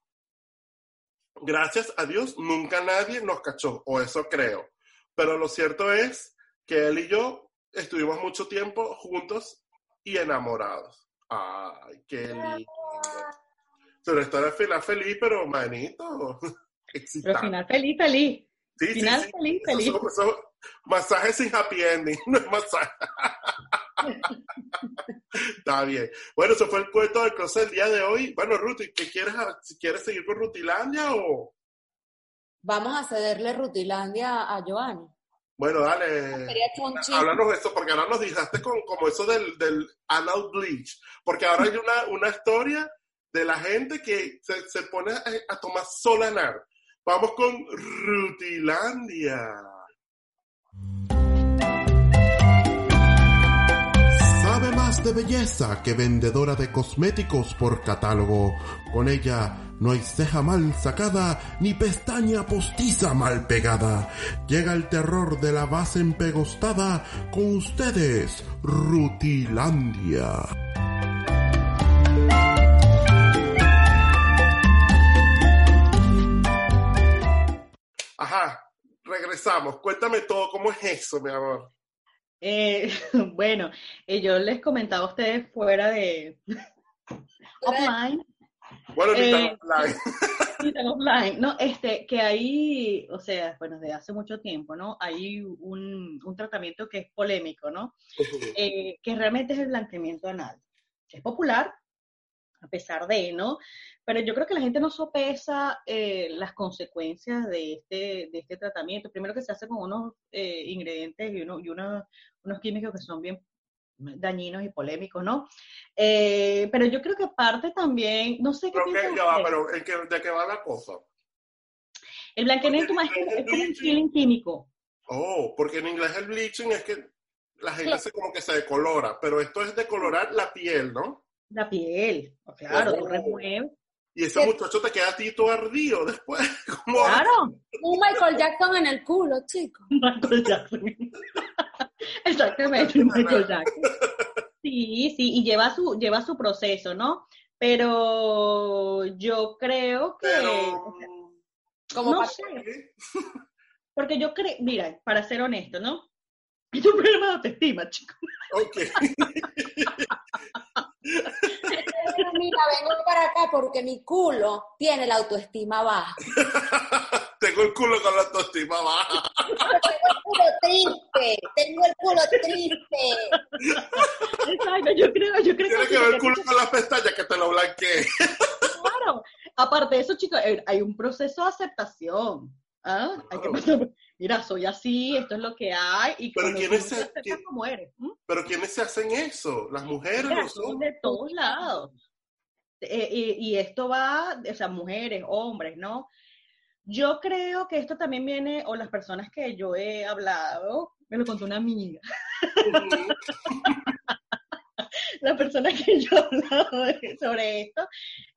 Gracias a Dios, nunca nadie nos cachó, o eso creo. Pero lo cierto es que él y yo estuvimos mucho tiempo juntos y enamorados. Ay, qué lindo. Pero estar final feliz, pero manito, Pero excitante. final feliz, feliz. Sí, sí, Final sí. feliz, Eso feliz. son- eso- masaje sin happy ending, no es masaje. Está bien. Bueno, eso fue el cuento del closet del día de hoy. Bueno, Ruth, ¿qué quieres, si quieres seguir con Rutilandia o...? Vamos a cederle Rutilandia a Joanny. Bueno, dale. Háblanos de eso, porque ahora nos dijiste con, como eso del, del anal bleach. Porque ahora hay una, una historia de la gente que se, se pone a, a tomar solanar. Vamos con Rutilandia. Sabe más de belleza que vendedora de cosméticos por catálogo. Con ella no hay ceja mal sacada ni pestaña postiza mal pegada. Llega el terror de la base empegostada con ustedes, Rutilandia. Ajá, regresamos. Cuéntame todo, ¿cómo es eso, mi amor? Eh, bueno, eh, yo les comentaba a ustedes fuera de offline, Bueno, Eh, online. sí, tan offline, no, este, que hay, o sea, bueno, desde hace mucho tiempo, ¿no? Hay un, un tratamiento que es polémico, ¿no? Eh, que realmente es el blanqueamiento anal. Es popular, a pesar de, ¿no? Pero yo creo que la gente no sopesa eh, las consecuencias de este, de este tratamiento. Primero que se hace con unos eh, ingredientes y, uno, y unos químicos que son bien dañinos y polémicos, ¿no? Eh, pero yo creo que parte también, no sé qué Pero que, ya va, pero ¿en qué- ¿de qué va la cosa? El blanqueamiento más el es como un peeling químico. Oh, porque en inglés el bleaching es que la gente se como que se decolora, pero esto es decolorar la piel, ¿no? La piel, claro, tú Oh. remueves, Y ese ¿Qué? muchacho te queda a ti todo ardido después. Como, Claro, Un Michael Jackson en el culo, chico. Michael Jackson. Exactamente, Michael Jackson. Sí, sí, y lleva su, lleva su proceso, ¿no? Pero yo creo que, Pero, Como no pa- sé, ¿qué? porque yo creo, mira, para ser honesto, ¿no? Es un problema de autoestima, chicos. Ok. Mira, vengo para acá porque mi culo tiene la autoestima baja. Tengo el culo con la autoestima baja. Tengo el culo triste, tengo el culo triste. Exacto, yo creo, yo creo Tienes que ver el culo con las pestañas que te lo blanquee. Claro. Aparte de eso, chicos, eh, hay un proceso de aceptación. ¿ah? Hay que Claro. pasar- Mira, soy así, esto es lo que hay, y Pero ¿quiénes se- quién-. Pero ¿quiénes se hacen eso? ¿Las mujeres? Mira, los hombres? de todos lados. Eh, y, y esto va, o sea, mujeres, hombres, ¿no? Yo creo que esto también viene, o las personas que yo he hablado, me lo contó una amiga, la persona que yo he hablado sobre esto,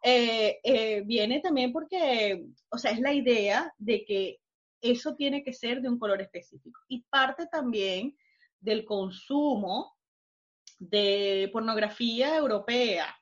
eh, eh, viene también porque, o sea, es la idea de que eso tiene que ser de un color específico. Y parte también del consumo de pornografía europea,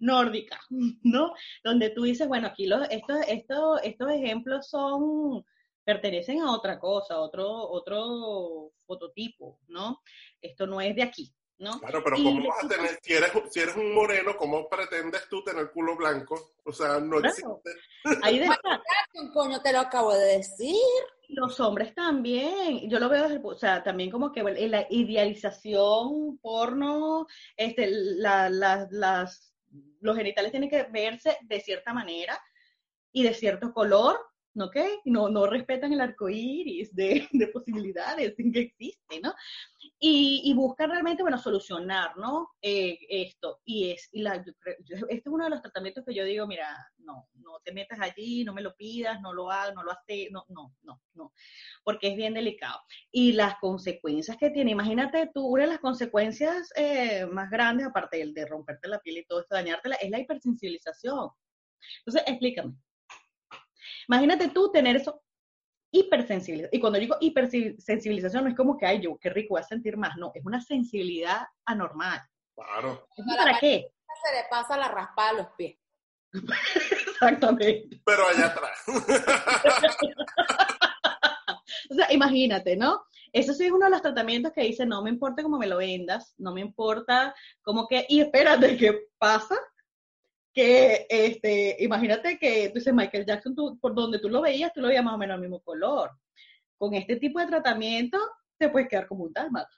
nórdica, ¿no? Donde tú dices, bueno, aquí los, estos, estos, estos ejemplos son, pertenecen a otra cosa, otro, otro fototipo, ¿no? Esto no es de aquí, ¿no? Claro, pero Y ¿cómo vas a tener, si eres, si eres un moreno, ¿cómo pretendes tú tener culo blanco? O sea, no Claro. existe. Ahí. Coño, te lo acabo de decir. Los hombres también, yo lo veo, o sea, también como que la idealización porno, este, la- la- las, los genitales tienen que verse de cierta manera y de cierto color, ¿no? ¿Ok? No, no respetan el arco iris de, de posibilidades que existe, ¿no? Y, y buscan realmente, bueno, solucionar, ¿no? Eh, esto. Y es, y la, yo- este es uno de los tratamientos que yo digo, mira, no, no te metas allí, no me lo pidas, no lo hagas, no lo haces, no, no, no, no, porque es bien delicado. Y las consecuencias que tiene, imagínate tú, una de las consecuencias eh, más grandes, aparte del de romperte la piel y todo esto, dañártela, es la hipersensibilización. Entonces, explícame. Imagínate tú tener eso hipersensibilidad. Y cuando digo hipersensibilización, no es como que, ay, yo qué rico voy a sentir más. No, es una sensibilidad anormal. Claro. ¿Eso ¿Para qué? Se le pasa la raspada a los pies. Exactamente. Pero allá atrás. O sea, imagínate, ¿no? Eso sí es uno de los tratamientos que dice, no me importa cómo me lo vendas, no me importa cómo que, y espérate, ¿qué pasa? Que, este, imagínate que tú dices, Michael Jackson, tú, por donde tú lo veías, tú lo veías más o menos al mismo color. Con este tipo de tratamiento, te puedes quedar como un dálmata.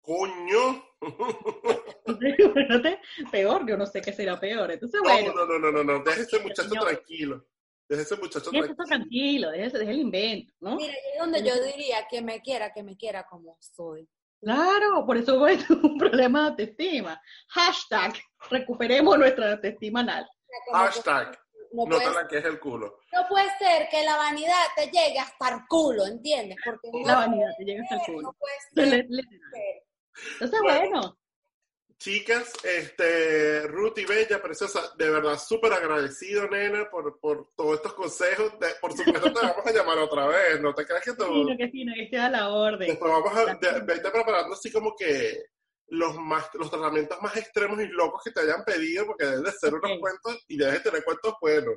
Coño. Entonces, imagínate, peor, yo no sé qué será peor. Entonces, bueno, No, no, no, no, no. Deja ese muchacho Señor. tranquilo. Deja ese muchacho déjese tranquilo. esto tranquilo, déjese, deje el invento, ¿no? Mira, y es donde yo diría que me quiera, que me quiera como soy. Claro, por eso bueno, un problema de autoestima. Hashtag, recuperemos nuestra autoestima anal. Hashtag. No, No que es el culo. no puede ser que la vanidad te llegue hasta el culo, ¿entiendes? Porque no La vanidad te llega hasta el culo. no puede ser. Entonces, Bueno. Chicas, este, Ruth y Bella, preciosa, de verdad súper agradecido, nena, por, por todos estos consejos. De- por supuesto, te vamos a llamar otra vez, no te creas que todo. fino, que fino, que esté a la orden. Después vamos a de- vete preparando así como que los más los tratamientos más extremos y locos que te hayan pedido, porque deben de ser unos Ok. cuentos y debes de tener cuentos buenos.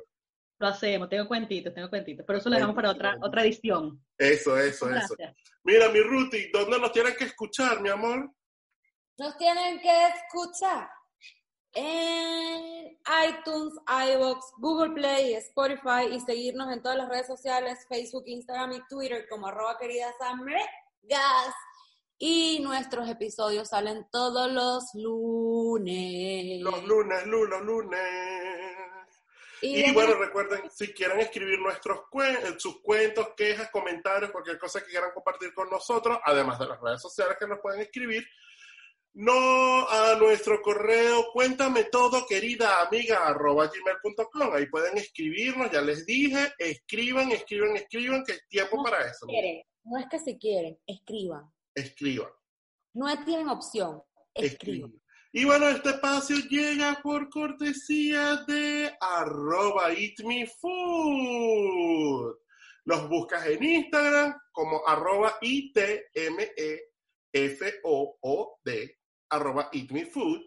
Lo hacemos, tengo cuentitos, tengo cuentitos, pero eso lo dejamos para otra, otra edición. Eso, eso, eso. Gracias. Mira, mi Ruti, ¿dónde nos tienen que escuchar, mi amor? Nos tienen que escuchar en iTunes, iVoox, Google Play, Spotify y seguirnos en todas las redes sociales, Facebook, Instagram y Twitter como arroba queridas amigas. Y nuestros episodios salen todos los lunes. Los lunes, lu- los lunes. Y, bueno, recuerden, si quieren escribir nuestros cuen- sus cuentos, quejas, comentarios, cualquier cosa que quieran compartir con nosotros, además de las redes sociales que nos pueden escribir, no a nuestro correo cuéntame todo querida amiga arroba gmail.com ahí pueden escribirnos ya les dije escriban escriban escriban que es tiempo No para eso quieren, no es que si quieren, escriban. escriban No tienen opción, escriban. escriban Y bueno, este espacio llega por cortesía de arroba eatmefood. Los buscas en Instagram como arroba I-T-M-E-F-O-O-D, arroba eatmefood.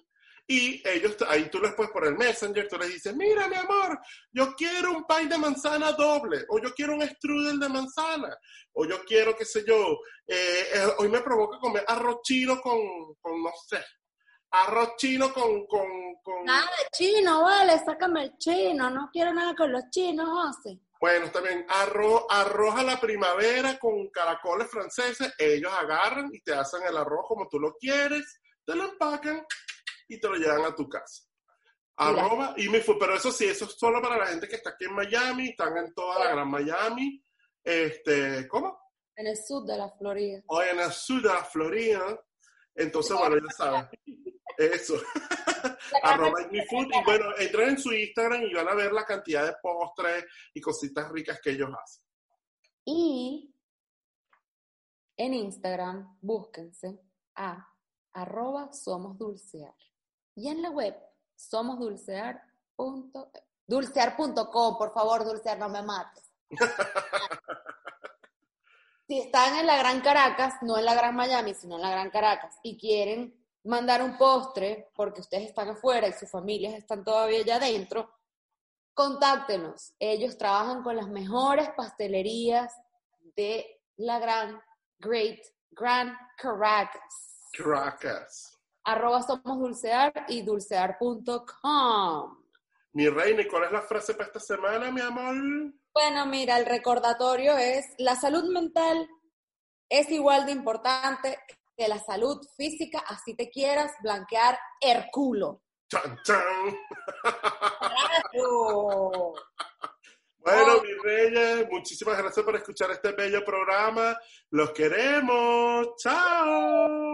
Y ellos, ahí tú les puedes por el Messenger, tú les dices, mira mi amor, yo quiero un pie de manzana doble, o yo quiero un strudel de manzana, o yo quiero, qué sé yo, eh, eh, hoy me provoca comer arroz chino con, con no sé, arroz chino con, con, con... Nada de chino, vale, sácame el chino, no quiero nada con los chinos, José. Bueno, bien, arroz, arroz a la primavera con caracoles franceses, ellos agarran y te hacen el arroz como tú lo quieres, te lo empacan y te lo llevan a tu casa. Arroba y me fue, pero eso sí, eso es solo para la gente que está aquí en Miami, están en toda la gran Miami. Este, ¿cómo? En el sur de la Florida. O en el sur de la Florida. Entonces, bueno, ya saben. Eso. Arroba Me Food. Y bueno, entren en su Instagram y van a ver la cantidad de postres y cositas ricas que ellos hacen. Y en Instagram, búsquense a arroba somos dulcear. Y en la web, somosdulcear.com. Dulcear.com, por favor, dulcear, no me mates. si están en la Gran Caracas, no en la Gran Miami, sino en la Gran Caracas, y quieren mandar un postre porque ustedes están afuera y sus familias están todavía allá adentro, contáctenos. Ellos trabajan con las mejores pastelerías de la Gran, Great, Gran Caracas. Caracas. Arroba somos dulcear y dulcear.com. Mi reina, ¿y cuál es la frase para esta semana, mi amor? Bueno, mira, el recordatorio es, la salud mental es igual de importante que la salud física, así te quieras blanquear el culo. ¡Chan, chan! Bueno, Oh. mi reyes, muchísimas gracias por escuchar este bello programa. Los queremos. ¡Chao!